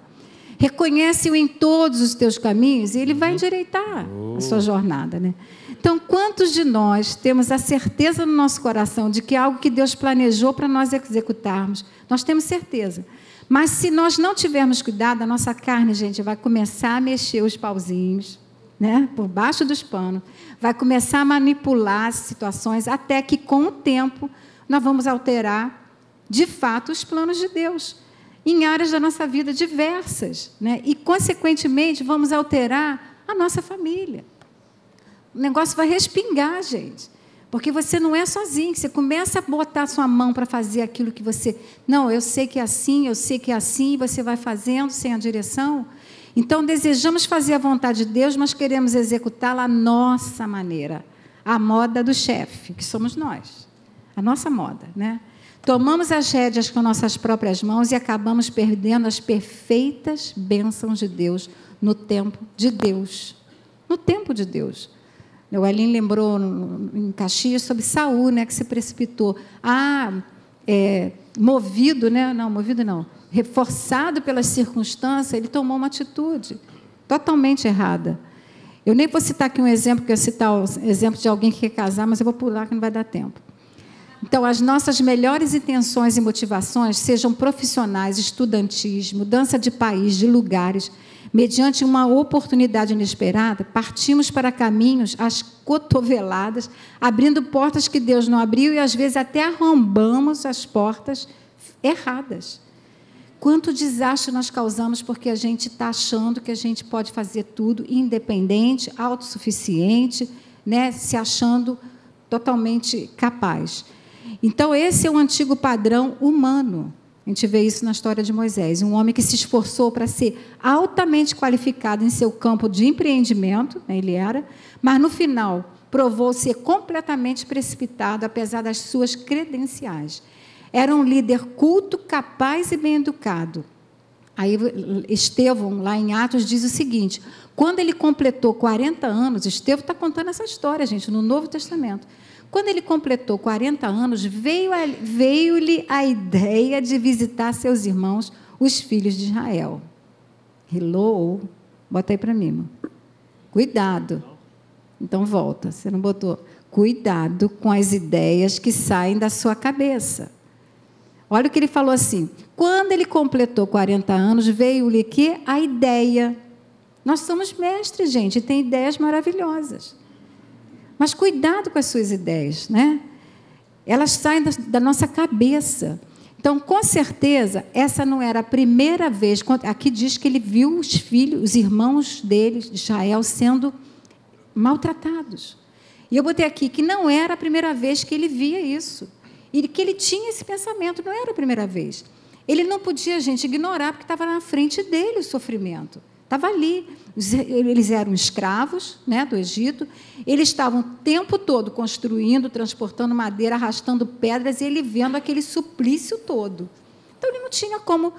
Reconhece-o em todos os teus caminhos e ele vai endireitar a sua jornada, né? Então, quantos de nós temos a certeza no nosso coração de que é algo que Deus planejou para nós executarmos? Nós temos certeza. Mas se nós não tivermos cuidado, a nossa carne, gente, vai começar a mexer os pauzinhos, né, por baixo dos panos, vai começar a manipular as situações, até que com o tempo nós vamos alterar, de fato, os planos de Deus em áreas da nossa vida diversas, né? E consequentemente vamos alterar a nossa família. O negócio vai respingar, gente. Porque você não é sozinho, você começa a botar sua mão para fazer aquilo que você. Não, eu sei que é assim, eu sei que é assim, você vai fazendo sem a direção. Então, desejamos fazer a vontade de Deus, mas queremos executá-la à nossa maneira, a moda do chefe, que somos nós, a nossa moda, né? Tomamos as rédeas com nossas próprias mãos e acabamos perdendo as perfeitas bênçãos de Deus no tempo de Deus. No tempo de Deus. O Elin lembrou em Caxias sobre Saul, né, que se precipitou. Ah, é, movido, né? Não, movido não. Reforçado pelas circunstâncias, ele tomou uma atitude totalmente errada. Eu nem vou citar aqui um exemplo, que eu citar o exemplo de alguém que quer casar, mas eu vou pular que não vai dar tempo. Então, as nossas melhores intenções e motivações, sejam profissionais, estudantis, mudança de país, de lugares, mediante uma oportunidade inesperada, partimos para caminhos às cotoveladas, abrindo portas que Deus não abriu e às vezes até arrombamos as portas erradas. Quanto desastre nós causamos porque a gente está achando que a gente pode fazer tudo independente, autossuficiente, né, se achando totalmente capaz. Então, esse é o antigo padrão humano. A gente vê isso na história de Moisés. Um homem que se esforçou para ser altamente qualificado em seu campo de empreendimento, né, ele era, mas no final provou ser completamente precipitado, apesar das suas credenciais. Era um líder culto, capaz e bem educado. Aí Estevão, lá em Atos, diz o seguinte: quando ele completou 40 anos, Estevão está contando essa história, gente, no Novo Testamento. Quando ele completou 40 anos, veio a- veio-lhe a ideia de visitar seus irmãos, os filhos de Israel. Hello? Bota aí para mim. Cuidado. Então volta, você não botou. Cuidado com as ideias que saem da sua cabeça. Olha o que ele falou assim: quando ele completou 40 anos, veio-lhe que a ideia. Nós somos mestres, gente, e tem ideias maravilhosas. Mas cuidado com as suas ideias, né? Elas saem da, da nossa cabeça. Então, com certeza, essa não era a primeira vez. Aqui diz que ele viu os filhos, os irmãos dele, de Israel, sendo maltratados. E eu botei aqui que não era a primeira vez que ele via isso. E que ele tinha esse pensamento, não era a primeira vez. Ele não podia, gente, ignorar, porque estava na frente dele o sofrimento. Estava ali. Eles eram escravos né, do Egito, eles estavam o tempo todo construindo, transportando madeira, arrastando pedras, e ele vendo aquele suplício todo. Então, ele não tinha como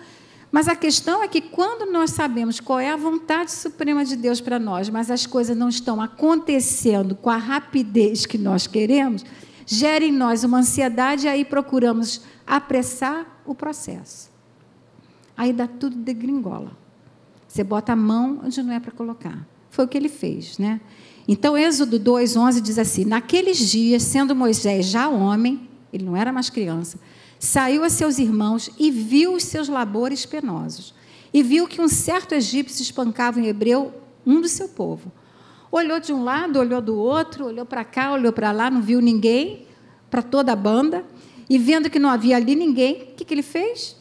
Mas a questão é que quando nós sabemos qual é a vontade suprema de Deus para nós, mas as coisas não estão acontecendo com a rapidez que nós queremos, gera em nós uma ansiedade e aí procuramos apressar o processo. Aí dá tudo de gringola. Você bota a mão onde não é para colocar. Foi o que ele fez, né? Então, Êxodo 2:11 diz assim: Naqueles dias, sendo Moisés já homem, ele não era mais criança, saiu a seus irmãos e viu os seus labores penosos. E viu que um certo egípcio espancava em hebreu um do seu povo. Olhou de um lado, olhou do outro, olhou para cá, olhou para lá, não viu ninguém, para toda a banda. E vendo que não havia ali ninguém, o que, que ele fez?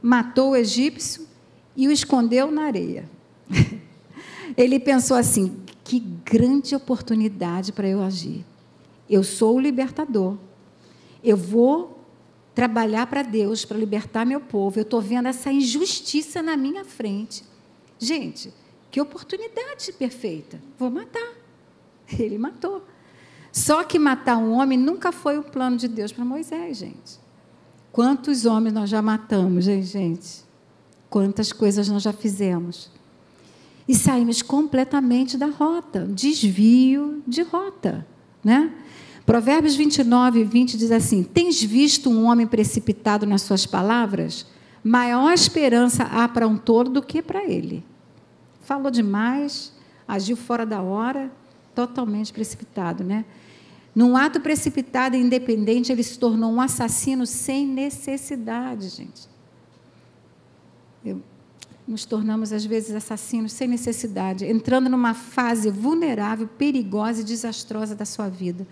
Matou o egípcio e o escondeu na areia. ele pensou assim: que grande oportunidade para eu agir. Eu sou o libertador. Eu vou trabalhar para Deus, para libertar meu povo. Eu estou vendo essa injustiça na minha frente. Gente, que oportunidade perfeita. Vou matar. Ele matou. Só que matar um homem nunca foi o plano de Deus para Moisés, gente. Quantos homens nós já matamos, hein, gente? Quantas coisas nós já fizemos. E saímos completamente da rota, desvio de rota, né? Provérbios 29, 20 diz assim: Tens visto um homem precipitado nas suas palavras? Maior esperança há para um tolo do que para ele. Falou demais, agiu fora da hora, totalmente precipitado, né? Num ato precipitado e independente, ele se tornou um assassino sem necessidade, gente. Eu, nos tornamos, às vezes, assassinos sem necessidade, entrando numa fase vulnerável, perigosa e desastrosa da sua vida.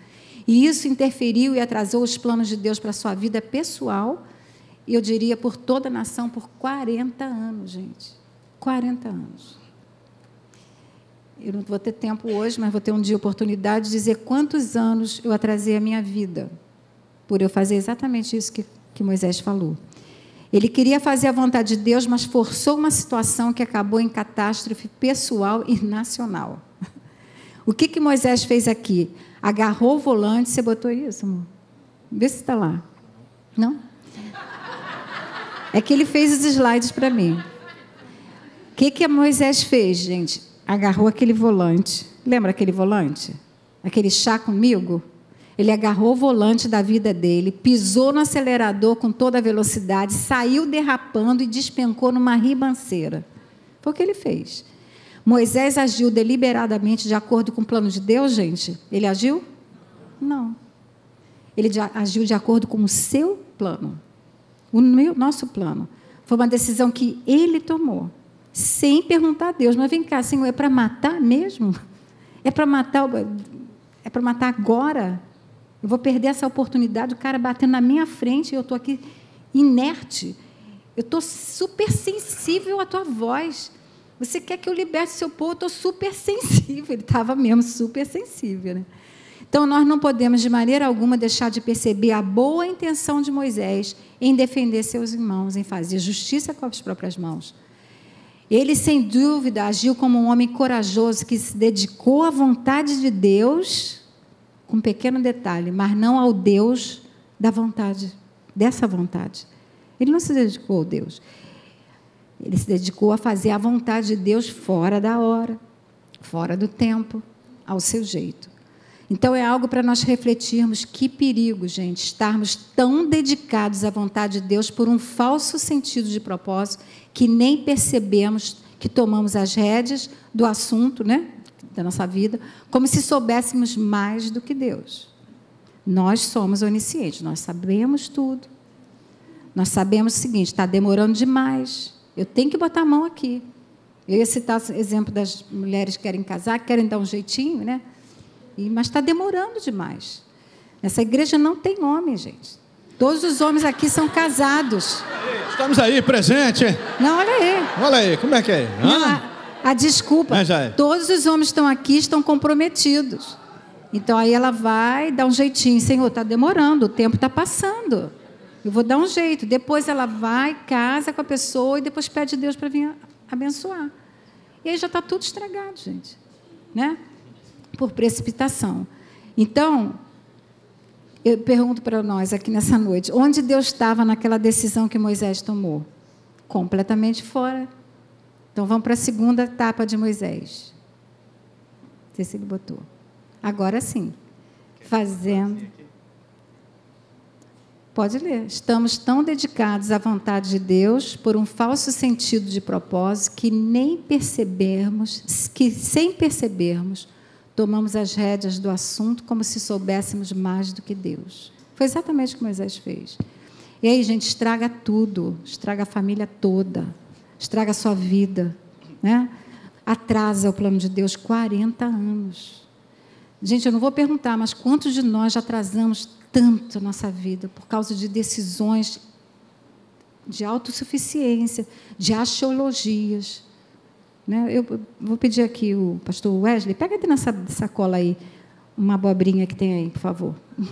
E isso interferiu e atrasou os planos de Deus para a sua vida pessoal, e eu diria por toda a nação, por 40 anos, gente. 40 anos. Eu não vou ter tempo hoje, mas vou ter um dia oportunidade de dizer quantos anos eu atrasei a minha vida, por eu fazer exatamente isso que, que Moisés falou. Ele queria fazer a vontade de Deus, mas forçou uma situação que acabou em catástrofe pessoal e nacional. O que, que Moisés fez aqui? agarrou o volante, você botou isso, amor? Vê se está lá. Não? É que ele fez os slides para mim. O que, que Moisés fez, gente? Agarrou aquele volante. Lembra aquele volante? Aquele chá comigo? Ele agarrou o volante da vida dele, pisou no acelerador com toda a velocidade, saiu derrapando e despencou numa ribanceira. Foi o que ele fez. Moisés agiu deliberadamente de acordo com o plano de Deus, gente? Ele agiu? Não. Ele agiu de acordo com o seu plano, o meu, nosso plano. Foi uma decisão que ele tomou, sem perguntar a Deus. Mas vem cá, Senhor, é para matar mesmo? É para matar, é para matar agora? Eu vou perder essa oportunidade, o cara batendo na minha frente e eu estou aqui inerte. Eu estou super sensível à tua voz. Você quer que eu liberte seu povo? Eu estou super sensível. Ele estava mesmo super sensível. Né? Então, nós não podemos, de maneira alguma, deixar de perceber a boa intenção de Moisés em defender seus irmãos, em fazer justiça com as próprias mãos. Ele, sem dúvida, agiu como um homem corajoso que se dedicou à vontade de Deus, com um pequeno detalhe, mas não ao Deus da vontade, dessa vontade. Ele não se dedicou ao Deus. Ele se dedicou a fazer a vontade de Deus fora da hora, fora do tempo, ao seu jeito. Então é algo para nós refletirmos que perigo, gente, estarmos tão dedicados à vontade de Deus por um falso sentido de propósito que nem percebemos que tomamos as rédeas do assunto, né, da nossa vida, como se soubéssemos mais do que Deus. Nós somos oniscientes, nós sabemos tudo. Nós sabemos o seguinte: está demorando demais. Eu tenho que botar a mão aqui. Eu ia citar o exemplo das mulheres que querem casar, que querem dar um jeitinho, né? E, mas está demorando demais. Nessa igreja não tem homem, gente. Todos os homens aqui são casados. Estamos aí, presente. Não, olha aí. Olha aí, como é que é? Não, a, a, desculpa. É. Todos os homens que estão aqui estão comprometidos. Então aí ela vai dar um jeitinho. Senhor, está demorando, o tempo está passando. Eu vou dar um jeito. Depois ela vai, casa com a pessoa e depois pede a Deus para vir abençoar. E aí já está tudo estragado, gente. Né? Por precipitação. Então, eu pergunto para nós aqui nessa noite: onde Deus estava naquela decisão que Moisés tomou? completamente fora. Então vamos para a segunda etapa de Moisés. Não sei se ele botou. Agora sim. Fazendo. Pode ler. Estamos tão dedicados à vontade de Deus por um falso sentido de propósito que nem percebemos, que sem percebermos, tomamos as rédeas do assunto como se soubéssemos mais do que Deus. Foi exatamente o que Moisés fez. E aí, gente, estraga tudo, estraga a família toda, estraga a sua vida, né? Atrasa o plano de Deus 40 anos. Gente, eu não vou perguntar, mas quantos de nós já atrasamos tanto a nossa vida por causa de decisões de autossuficiência, de axiologias? Né? Eu vou pedir aqui o pastor Wesley, pega ali nessa sacola aí uma abobrinha que tem aí, por favor.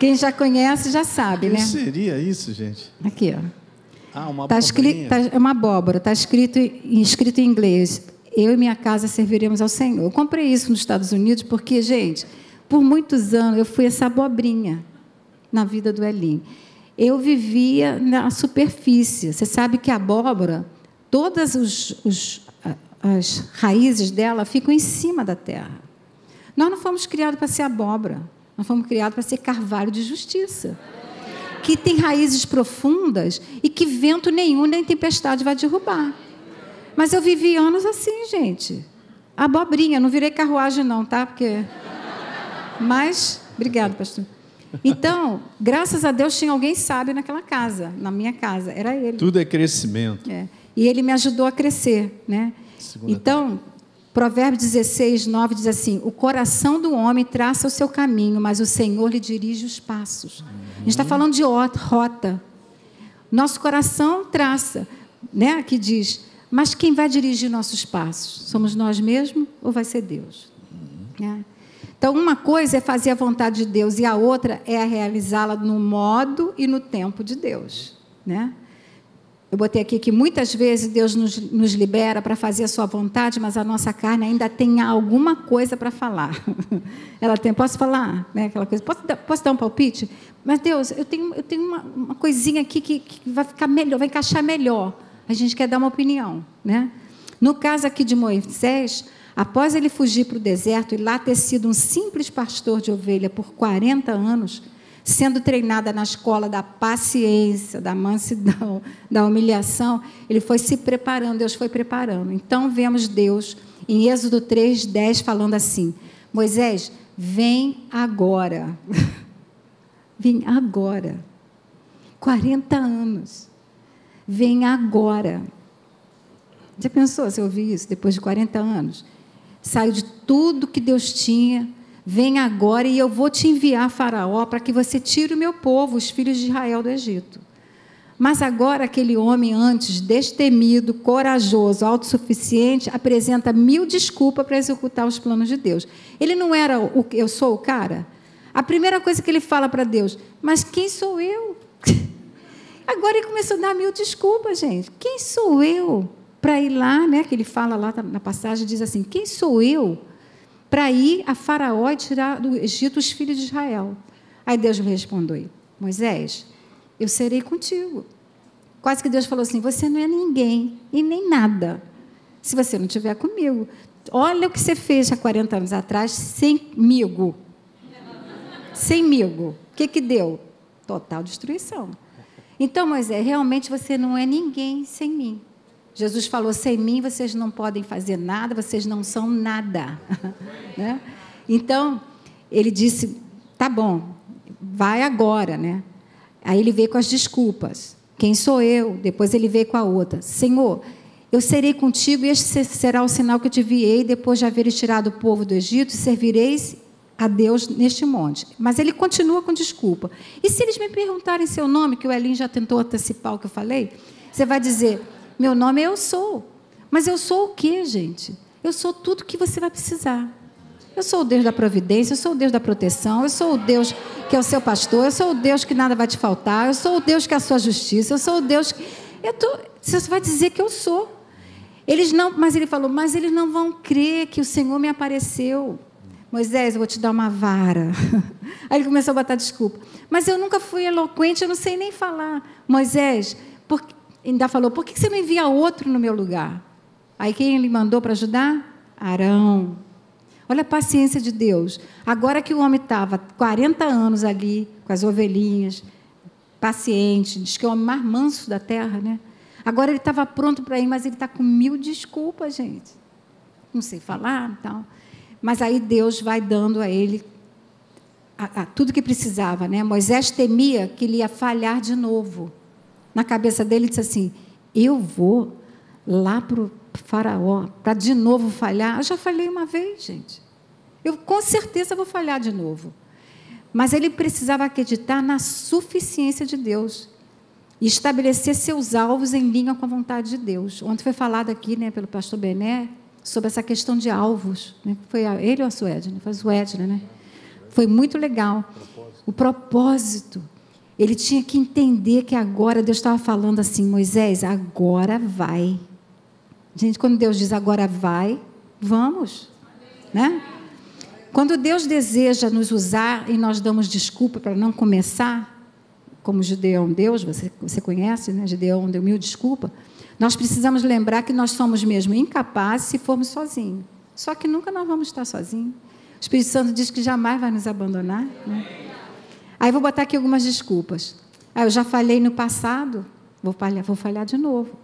Quem já conhece já sabe, O né? que seria isso, gente? Aqui, ó. Ah, uma Tá abobrinha. tá, é uma abóbora, está escrito, escrito em inglês. Eu e minha casa serviremos ao Senhor. Eu comprei isso nos Estados Unidos porque, gente, por muitos anos eu fui essa abobrinha na vida do Elim. Eu vivia na superfície. Você sabe que a abóbora, todas os, os- as raízes dela ficam em cima da terra. Nós não fomos criados para ser abóbora. Nós fomos criados para ser carvalho de justiça que tem raízes profundas e que vento nenhum nem tempestade vai derrubar. Mas eu vivi anos assim, gente. Abobrinha, não virei carruagem não, tá? Porque mas obrigado, pastor. Então, graças a Deus tinha alguém sábio naquela casa, na minha casa, era ele. Tudo é crescimento. É. E ele me ajudou a crescer. Né? Segunda Então, Provérbios 16, 9 diz assim: O coração do homem traça o seu caminho, mas o Senhor lhe dirige os passos. A gente está falando de ot- rota. Nosso coração traça, né? Aqui diz, mas quem vai dirigir nossos passos? Somos nós mesmos ou vai ser Deus? Né? Então, uma coisa é fazer a vontade de Deus e a outra é realizá-la no modo e no tempo de Deus. Né? Eu botei aqui que muitas vezes Deus nos, nos libera para fazer a sua vontade, mas a nossa carne ainda tem alguma coisa para falar. Ela tem, posso falar? Né? Aquela coisa, posso, posso dar um palpite? Mas Deus, eu tenho, eu tenho uma, uma coisinha aqui que, que vai ficar melhor, vai encaixar melhor. A gente quer dar uma opinião. Né? No caso aqui de Moisés, após ele fugir para o deserto e lá ter sido um simples pastor de ovelha por 40 anos, sendo treinada na escola da paciência, da mansidão, da humilhação, ele foi se preparando, Deus foi preparando. Então vemos Deus em Êxodo 3, 10 falando assim: Moisés, vem agora. vem agora. 40 anos. Vem agora. Já pensou se eu ouvir isso depois de 40 anos? Saiu de tudo que Deus tinha, vem agora e eu vou te enviar Faraó para que você tire o meu povo, os filhos de Israel, do Egito. Mas agora aquele homem antes destemido, corajoso, autossuficiente, apresenta mil desculpas para executar os planos de Deus. Ele não era o eu sou o cara. A primeira coisa que ele fala para Deus, mas quem sou eu? Agora ele começou a dar mil desculpas, gente. Quem sou eu para ir lá, né? Que ele fala lá na passagem, diz assim: quem sou eu para ir a Faraó e tirar do Egito os filhos de Israel? Aí Deus lhe respondeu: Moisés, eu serei contigo. Quase que Deus falou assim: você não é ninguém e nem nada se você não estiver comigo. Olha o que você fez há 40 anos atrás semigo. Semigo. O que, que deu? Total destruição. Então, Moisés, realmente você não é ninguém sem mim. Jesus falou: sem mim vocês não podem fazer nada, vocês não são nada. né? Então, ele disse: tá bom, vai agora, né? Aí ele veio com as desculpas. Quem sou eu? Depois ele veio com a outra. Senhor, eu serei contigo e este será o sinal que eu te enviei depois de haveres tirado o povo do Egito servireis a Deus neste monte. Mas ele continua com desculpa. E se eles me perguntarem seu nome, que o Elim já tentou antecipar o que eu falei, você vai dizer: meu nome é eu sou. Mas eu sou o quê, gente? Eu sou tudo que você vai precisar. Eu sou o Deus da providência, eu sou o Deus da proteção, eu sou o Deus que é o seu pastor, eu sou o Deus que nada vai te faltar, eu sou o Deus que é a sua justiça, eu sou o Deus que. Eu tô... Você vai dizer que eu sou. Eles não, mas ele falou, mas eles não vão crer que o Senhor me apareceu. Moisés, eu vou te dar uma vara. Aí ele começou a botar desculpa. Mas eu nunca fui eloquente, eu não sei nem falar. Moisés, Por, ainda falou: por que você não envia outro no meu lugar? Aí quem ele mandou para ajudar? Arão. Olha a paciência de Deus. Agora que o homem estava 40 anos ali, com as ovelhinhas, paciente, diz que é o homem mais manso da terra, né? Agora ele estava pronto para ir, mas ele está com mil desculpas, gente. Não sei falar, tal. Mas aí Deus vai dando a ele a, a, tudo que precisava, né? Moisés temia que ele ia falhar de novo. Na cabeça dele disse assim: Eu vou lá para o Faraó para de novo falhar. Eu já falhei uma vez, gente. Eu com certeza vou falhar de novo. Mas ele precisava acreditar na suficiência de Deus e estabelecer seus alvos em linha com a vontade de Deus. Ontem foi falado aqui né, pelo pastor Bené sobre essa questão de alvos. Né? Foi ele ou a Suedne? Foi a Suedne, né? Foi muito legal. O propósito. Ele tinha que entender que agora Deus estava falando assim, Moisés, agora vai. Gente, quando Deus diz agora vai, vamos, né? Quando Deus deseja nos usar e nós damos desculpa para não começar, como Gideão Deus, você, você conhece, né? Gideão deu mil desculpa. Nós precisamos lembrar que nós somos mesmo incapazes se formos sozinhos. Só que nunca nós vamos estar sozinhos. O Espírito Santo diz que jamais vai nos abandonar. Né? Aí vou botar aqui algumas desculpas. Ah, eu já falhei no passado, vou falhar, vou falhar de novo.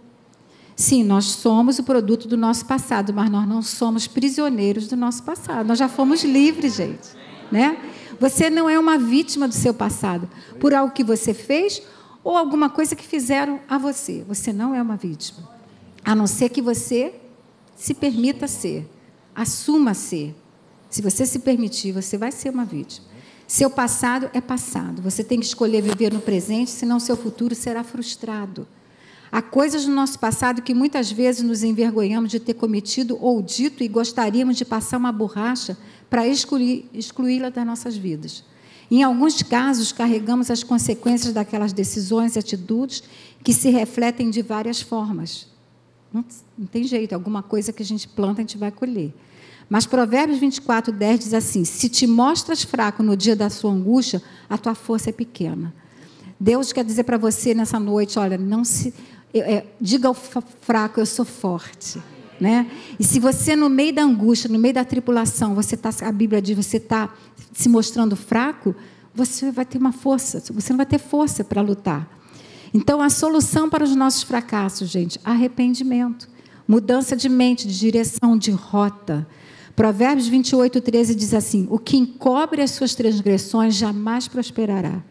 Sim, nós somos o produto do nosso passado, mas nós não somos prisioneiros do nosso passado. Nós já fomos livres, gente. Né? Você não é uma vítima do seu passado por algo que você fez ou alguma coisa que fizeram a você. Você não é uma vítima. A não ser que você se permita ser, assuma ser. Se você se permitir, você vai ser uma vítima. Seu passado é passado. Você tem que escolher viver no presente, senão seu futuro será frustrado. Há coisas no nosso passado que muitas vezes nos envergonhamos de ter cometido ou dito e gostaríamos de passar uma borracha para excluí-la das nossas vidas. Em alguns casos, carregamos as consequências daquelas decisões e atitudes que se refletem de várias formas. Não, não, tem jeito, alguma coisa que a gente planta, a gente vai colher. Mas Provérbios 24, 10 diz assim: Se te mostras fraco no dia da sua angústia, a tua força é pequena. Deus quer dizer para você nessa noite: olha, não se. É, diga ao fraco, eu sou forte. Né? E se você, no meio da angústia, no meio da tripulação, você tá, a Bíblia diz, você está se mostrando fraco, você vai ter uma força, você não vai ter força para lutar. Então, a solução para os nossos fracassos, gente, arrependimento, mudança de mente, de direção, de rota. Provérbios 28, 13 diz assim: O que encobre as suas transgressões jamais prosperará,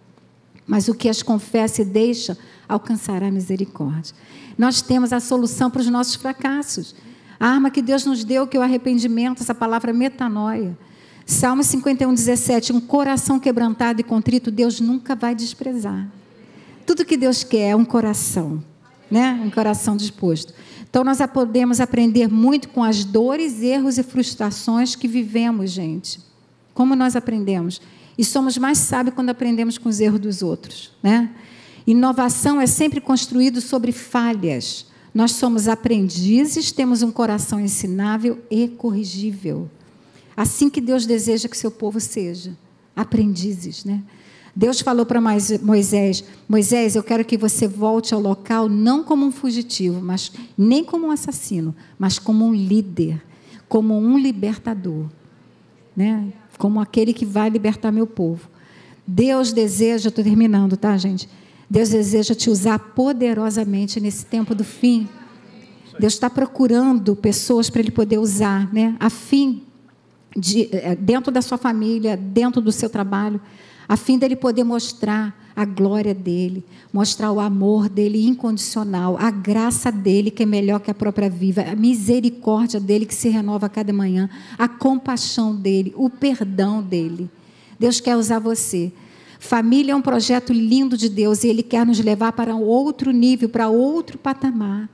mas o que as confessa e deixa alcançará misericórdia. Nós temos a solução para os nossos fracassos. A arma que Deus nos deu, que é o arrependimento, essa palavra metanoia. Salmo 51, 17. Um coração quebrantado e contrito, Deus nunca vai desprezar. Tudo que Deus quer é um coração, né? Um coração disposto. Então, nós podemos aprender muito com as dores, erros e frustrações que vivemos, gente. Como nós aprendemos? E somos mais sábios quando aprendemos com os erros dos outros, né? Inovação é sempre construído sobre falhas. Nós somos aprendizes, temos um coração ensinável e corrigível. Assim que Deus deseja que seu povo seja, aprendizes, né? Deus falou para Moisés: Moisés, eu quero que você volte ao local não como um fugitivo, mas nem como um assassino, mas como um líder, como um libertador, né? Como aquele que vai libertar meu povo. Deus deseja, estou terminando, tá, gente? Deus deseja te usar poderosamente nesse tempo do fim. Deus está procurando pessoas para Ele poder usar, né? A fim de, eh, dentro da sua família, dentro do seu trabalho, a fim dele poder mostrar a glória dele, mostrar o amor dele incondicional, a graça dele que é melhor que a própria vida, a misericórdia dele que se renova a cada manhã, a compaixão dele, o perdão dele. Deus quer usar você. Família é um projeto lindo de Deus e Ele quer nos levar para outro nível, para outro patamar.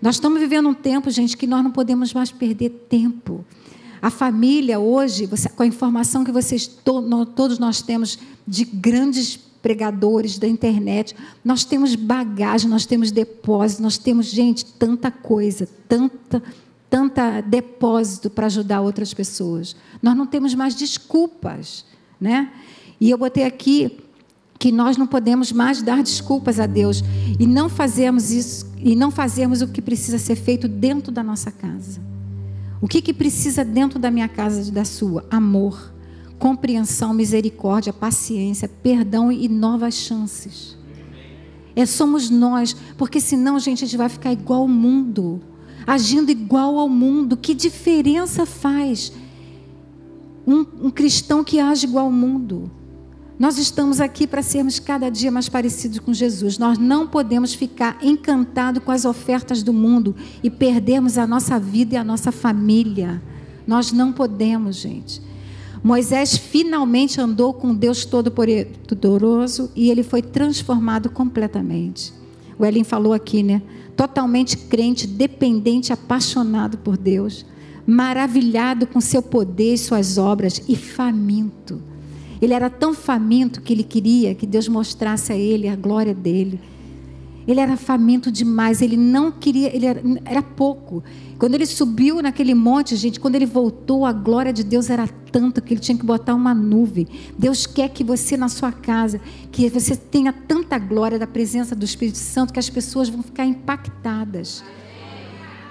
Nós estamos vivendo um tempo, gente, que nós não podemos mais perder tempo. A família hoje, você, com a informação que vocês todos nós temos de grandes pregadores da internet, nós temos bagagem, nós temos depósito, nós temos gente tanta coisa, tanta tanta depósito para ajudar outras pessoas. Nós não temos mais desculpas, né? E eu botei aqui que nós não podemos mais dar desculpas a Deus e não fazermos isso e não fazermos o que precisa ser feito dentro da nossa casa. O que, que precisa dentro da minha casa e da sua? Amor, compreensão, misericórdia, paciência, perdão e novas chances. É somos nós, porque senão, gente, a gente vai ficar igual ao mundo, agindo igual ao mundo. Que diferença faz um, um cristão que age igual ao mundo? Nós estamos aqui para sermos cada dia mais parecidos com Jesus. Nós não podemos ficar encantados com as ofertas do mundo e perdermos a nossa vida e a nossa família. Nós não podemos, gente. Moisés finalmente andou com Deus Todo-Poderoso e ele foi transformado completamente. O Elin falou aqui, né? Totalmente crente, dependente, apaixonado por Deus, maravilhado com seu poder e suas obras e faminto ele era tão faminto que ele queria que Deus mostrasse a ele a glória dele. Ele era faminto demais, ele não queria, ele era, era, pouco. Quando ele subiu naquele monte, gente, quando ele voltou, a glória de Deus era tanto que ele tinha que botar uma nuvem. Deus quer que você na sua casa, que você tenha tanta glória da presença do Espírito Santo que as pessoas vão ficar impactadas.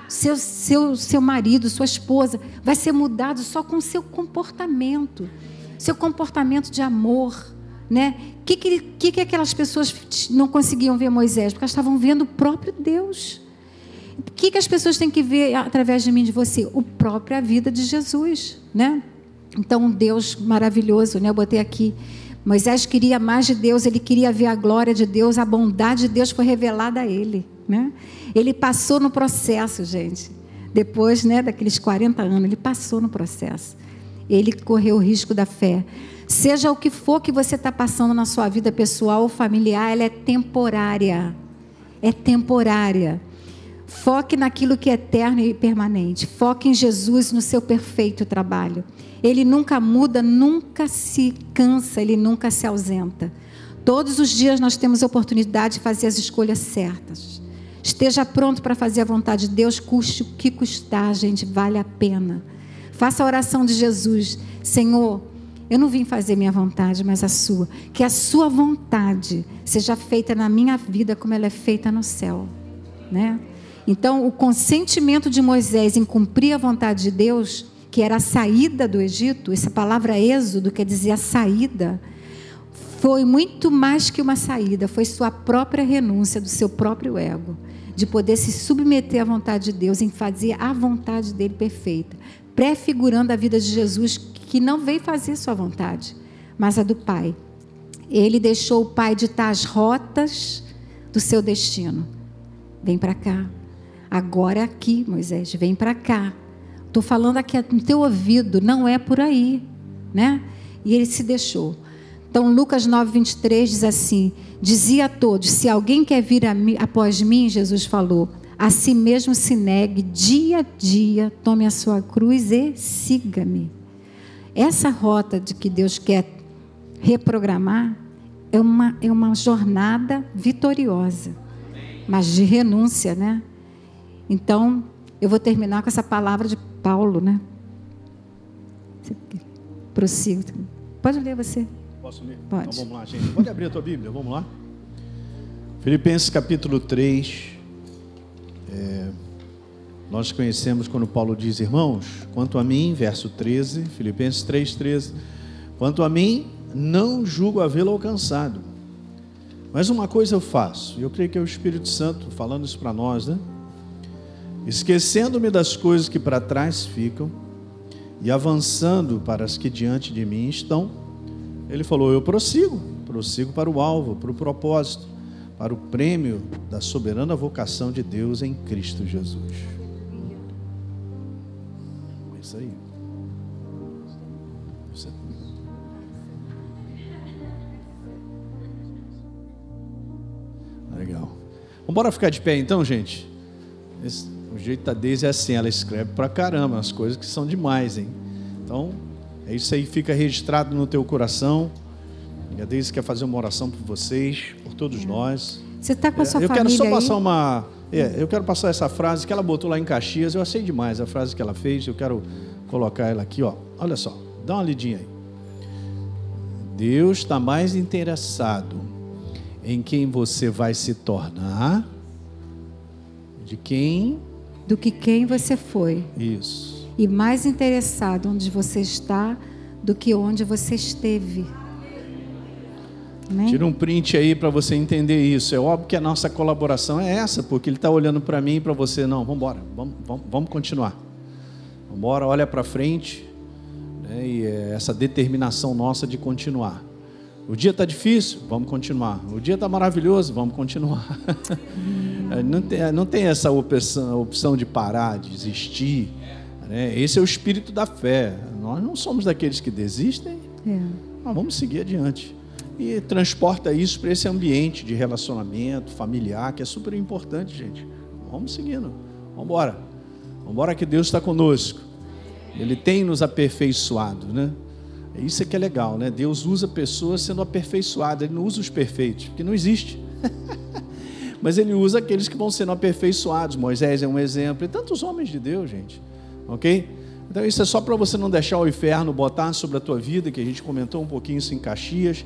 Seu, seu, seu marido, sua esposa, vai ser mudado só com o seu comportamento seu comportamento de amor. Né? O que, que, que aquelas pessoas não conseguiam ver Moisés? Porque elas estavam vendo o próprio Deus. O que, que as pessoas têm que ver através de mim, de você? O própria vida de Jesus. Né? Então, um Deus maravilhoso, né? eu botei aqui. Moisés queria mais de Deus, ele queria ver a glória de Deus, a bondade de Deus foi revelada a ele. Né? Ele passou no processo, gente. Depois né, daqueles 40 anos, ele passou no processo ele correu o risco da fé. Seja o que for que você está passando na sua vida pessoal ou familiar, ela é temporária. É temporária. Foque naquilo que é eterno e permanente. Foque em Jesus no seu perfeito trabalho. Ele nunca muda, nunca se cansa, ele nunca se ausenta. Todos os dias nós temos oportunidade de fazer as escolhas certas. Esteja pronto para fazer a vontade de Deus, custe o que custar, gente, vale a pena. Faça a oração de Jesus: Senhor, eu não vim fazer minha vontade, mas a sua. Que a sua vontade seja feita na minha vida como ela é feita no céu. Né? Então, o consentimento de Moisés em cumprir a vontade de Deus, que era a saída do Egito, essa palavra êxodo quer dizer a saída, foi muito mais que uma saída, foi sua própria renúncia do seu próprio ego, de poder se submeter à vontade de Deus, em fazer a vontade dele perfeita prefigurando a vida de Jesus, que não veio fazer sua vontade, mas a do Pai. Ele deixou o Pai ditar as rotas do seu destino. Vem para cá. Agora aqui, Moisés, vem para cá. Estou falando aqui no teu ouvido, não é por aí, né? E ele se deixou. Então, Lucas 9, 23 diz assim: Dizia a todos: Se alguém quer vir após mim, Jesus falou, a si mesmo se negue dia a dia, tome a sua cruz e siga-me. Essa rota de que Deus quer reprogramar é uma, é uma jornada vitoriosa, mas de renúncia, né? Então, eu vou terminar com essa palavra de Paulo, né? Prossigo. Pode ler você. Posso ler? Pode. Então vamos lá, gente. Pode abrir a tua Bíblia, vamos lá. Filipenses capítulo 3. É, nós conhecemos quando Paulo diz, irmãos, quanto a mim, verso 13, Filipenses 3,13, quanto a mim, não julgo havê-lo alcançado. Mas uma coisa eu faço, e eu creio que é o Espírito Santo falando isso para nós, né? Esquecendo-me das coisas que para trás ficam e avançando para as que diante de mim estão, ele falou: Eu prossigo, prossigo para o alvo, para o propósito para o prêmio da soberana vocação de Deus em Cristo Jesus. É isso aí. Legal. Vamos embora ficar de pé então, gente? Esse, o jeito da Deise é assim, ela escreve pra caramba as coisas que são demais, hein? Então, é isso aí, fica registrado no teu coração. E a Deise quer fazer uma oração por vocês, todos é. nós. Você está com a sua é, eu família Eu quero só passar aí? uma... É, eu quero passar essa frase que ela botou lá em Caxias. Eu achei demais a frase que ela fez. Eu quero colocar ela aqui, ó. Olha só, dá uma lidinha aí. Deus está mais interessado em quem você vai se tornar de quem do que quem você foi. Isso. E mais interessado onde você está do que onde você esteve. Amém? Tira um print aí para você entender isso. É óbvio que a nossa colaboração é essa, porque ele está olhando para mim e para você. Não, vamos embora, vamos, vamos, vamos continuar. Vamos embora, olha para frente. Né, e é essa determinação nossa de continuar. O dia está difícil, vamos continuar. O dia está maravilhoso, vamos continuar. não, tem, não tem essa opção, opção de parar, de desistir. Né? Esse é o espírito da fé. Nós não somos daqueles que desistem. É. vamos seguir adiante. E transporta isso para esse ambiente de relacionamento familiar, que é super importante, gente. Vamos seguindo. Vamos embora. Vamos embora que Deus está conosco. Ele tem nos aperfeiçoado, né? Isso é que é legal, né? Deus usa pessoas sendo aperfeiçoadas, Ele não usa os perfeitos, porque não existe. Mas Ele usa aqueles que vão sendo aperfeiçoados. Moisés é um exemplo, e tantos homens de Deus, gente. Ok? Então isso é só para você não deixar o inferno botar sobre a tua vida, que a gente comentou um pouquinho isso em Caxias.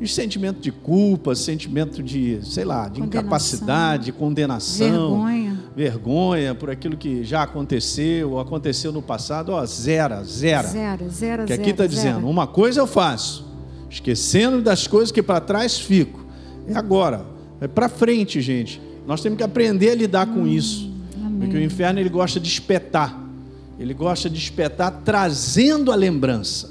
E sentimento de culpa, sentimento de, sei lá, de condenação. incapacidade, condenação, vergonha. vergonha por aquilo que já aconteceu ou aconteceu no passado, ó, zera, zera. Zero, zero, Que aqui está dizendo, uma coisa eu faço, esquecendo das coisas que para trás fico. É agora, é para frente, gente. Nós temos que aprender a lidar hum, com isso. Amém. Porque o inferno ele gosta de espetar. Ele gosta de espetar trazendo a lembrança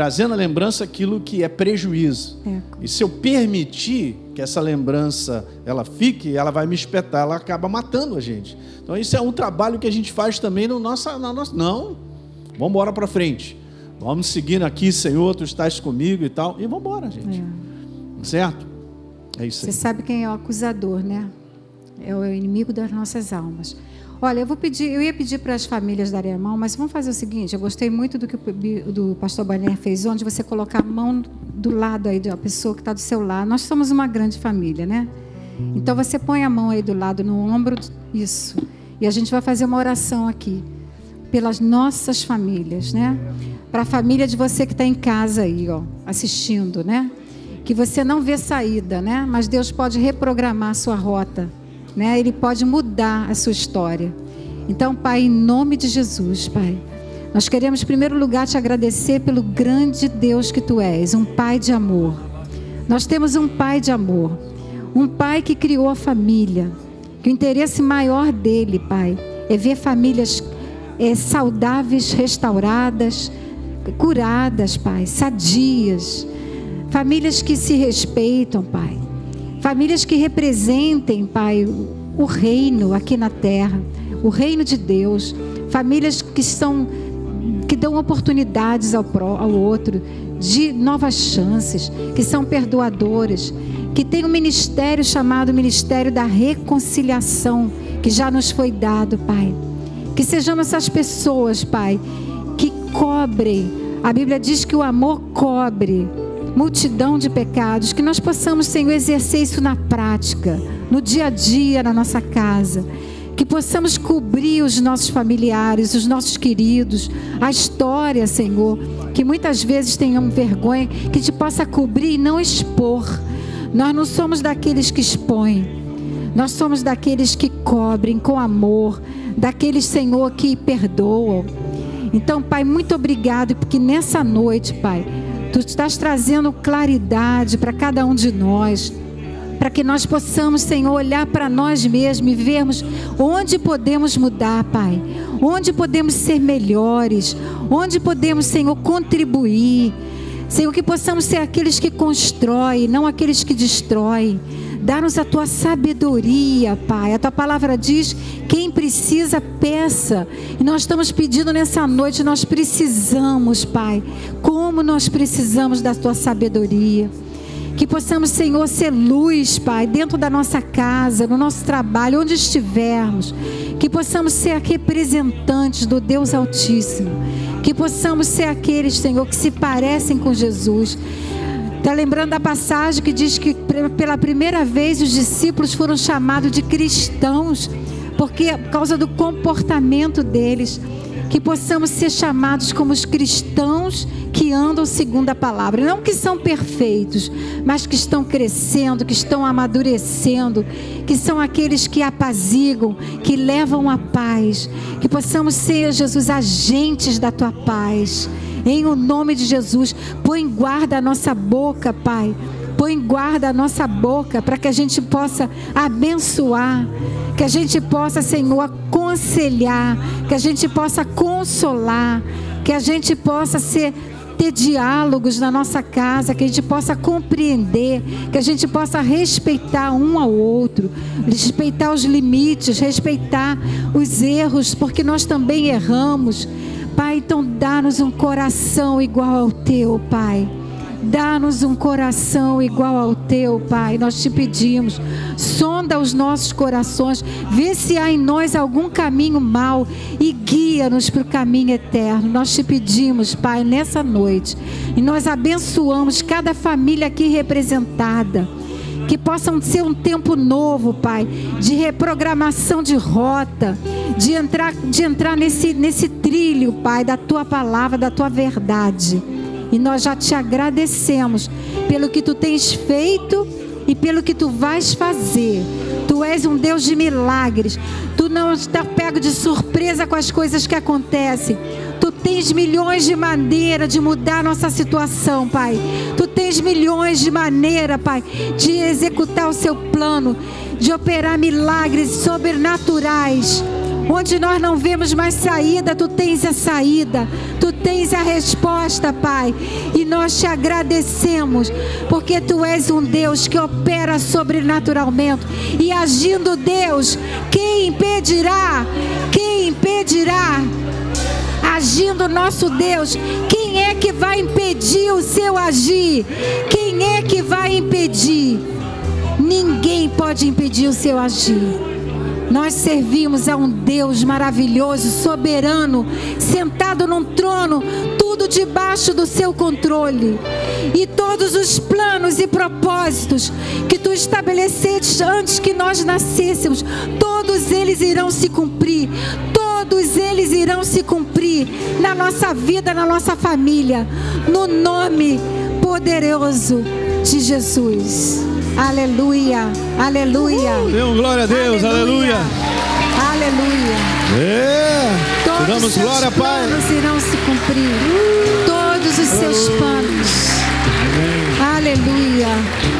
trazendo a lembrança aquilo que é prejuízo. É. E se eu permitir que essa lembrança ela fique, ela vai me espetar, ela acaba matando a gente. Então isso é um trabalho que a gente faz também no nossa, na nossa, não. Vamos embora para frente. Vamos seguindo aqui, Senhor, tu estás comigo e tal, e vamos embora, gente. É. Certo? É isso aí. Você sabe quem é o acusador, né? É o inimigo das nossas almas. Olha, eu vou pedir, eu ia pedir para as famílias darem a mão, mas vamos fazer o seguinte: eu gostei muito do que o do pastor Barnier fez, onde você colocar a mão do lado aí da pessoa que está do seu lado. Nós somos uma grande família, né? Então você põe a mão aí do lado no ombro, isso. E a gente vai fazer uma oração aqui pelas nossas famílias, né? Para a família de você que está em casa aí, ó, assistindo, né? Que você não vê saída, né? Mas Deus pode reprogramar a sua rota né? Ele pode mudar a sua história. Então, Pai, em nome de Jesus, Pai, nós queremos, em primeiro lugar, te agradecer pelo grande Deus que tu és, um Pai de amor. Nós temos um Pai de amor, um Pai que criou a família, que o interesse maior dele, Pai, é ver famílias é, saudáveis, restauradas, curadas, Pai, sadias, famílias que se respeitam, Pai. Famílias que representem, Pai, o reino aqui na terra, o reino de Deus. Famílias que são que dão oportunidades ao, ao outro, de novas chances, que são perdoadoras, que tem um ministério chamado Ministério da Reconciliação, que já nos foi dado, Pai. Que sejamos essas pessoas, Pai, que cobrem. A Bíblia diz que o amor cobre multidão de pecados, que nós possamos, Senhor, exercer isso na prática, no dia a dia, na nossa casa. Que possamos cobrir os nossos familiares, os nossos queridos, a história, Senhor, que muitas vezes tenham vergonha, que te possa cobrir e não expor. Nós não somos daqueles que expõem, nós somos daqueles que cobrem com amor, daqueles, Senhor, que perdoam. Então, Pai, muito obrigado, porque nessa noite, Pai, Tu estás trazendo claridade para cada um de nós, para que nós possamos, Senhor, olhar para nós mesmos e vermos onde podemos mudar, Pai, onde podemos ser melhores, onde podemos, Senhor, contribuir. Senhor, que possamos ser aqueles que constroem, não aqueles que destroem. Dá-nos a tua sabedoria, Pai. A tua palavra diz: quem precisa, peça. E nós estamos pedindo nessa noite, nós precisamos, Pai. Como nós precisamos da tua sabedoria. Que possamos, Senhor, ser luz, Pai, dentro da nossa casa, no nosso trabalho, onde estivermos. Que possamos ser representantes do Deus Altíssimo. Que possamos ser aqueles, Senhor, que se parecem com Jesus Está lembrando da passagem que diz que pela primeira vez os discípulos foram chamados de cristãos, porque por causa do comportamento deles, que possamos ser chamados como os cristãos que andam segundo a palavra, não que são perfeitos, mas que estão crescendo, que estão amadurecendo, que são aqueles que apazigam, que levam a paz, que possamos ser, Jesus, agentes da tua paz. Em o nome de Jesus, põe guarda a nossa boca, Pai. Põe guarda a nossa boca para que a gente possa abençoar, que a gente possa, Senhor, aconselhar, que a gente possa consolar, que a gente possa ser ter diálogos na nossa casa, que a gente possa compreender, que a gente possa respeitar um ao outro, respeitar os limites, respeitar os erros, porque nós também erramos. Pai, então dá-nos um coração igual ao teu, Pai. Dá-nos um coração igual ao teu, Pai. Nós te pedimos. Sonda os nossos corações. Vê se há em nós algum caminho mau e guia-nos para o caminho eterno. Nós te pedimos, Pai, nessa noite. E nós abençoamos cada família aqui representada que possam ser um tempo novo, Pai, de reprogramação de rota, de entrar, de entrar nesse, nesse trilho, Pai, da tua palavra, da tua verdade. E nós já te agradecemos pelo que tu tens feito e pelo que tu vais fazer. Tu és um Deus de milagres. Tu não está pego de surpresa com as coisas que acontecem. Tu tens milhões de maneiras de mudar nossa situação, Pai. Tu tens milhões de maneiras, Pai, de executar o seu plano, de operar milagres sobrenaturais Onde nós não vemos mais saída, tu tens a saída, tu tens a resposta, Pai. E nós te agradecemos, porque tu és um Deus que opera sobrenaturalmente. E agindo Deus, quem impedirá? Quem impedirá? Agindo nosso Deus, quem é que vai impedir o seu agir? Quem é que vai impedir? Ninguém pode impedir o seu agir. Nós servimos a um Deus maravilhoso, soberano, sentado num trono, tudo debaixo do seu controle. E todos os planos e propósitos que tu estabeleceste antes que nós nascêssemos, todos eles irão se cumprir. Todos eles irão se cumprir na nossa vida, na nossa família, no nome poderoso de Jesus. Aleluia, aleluia. Dê um glória a Deus, aleluia. Aleluia. É. Todos damos os glória, Pai. irão se cumprir. Todos os seus planos. Aleluia.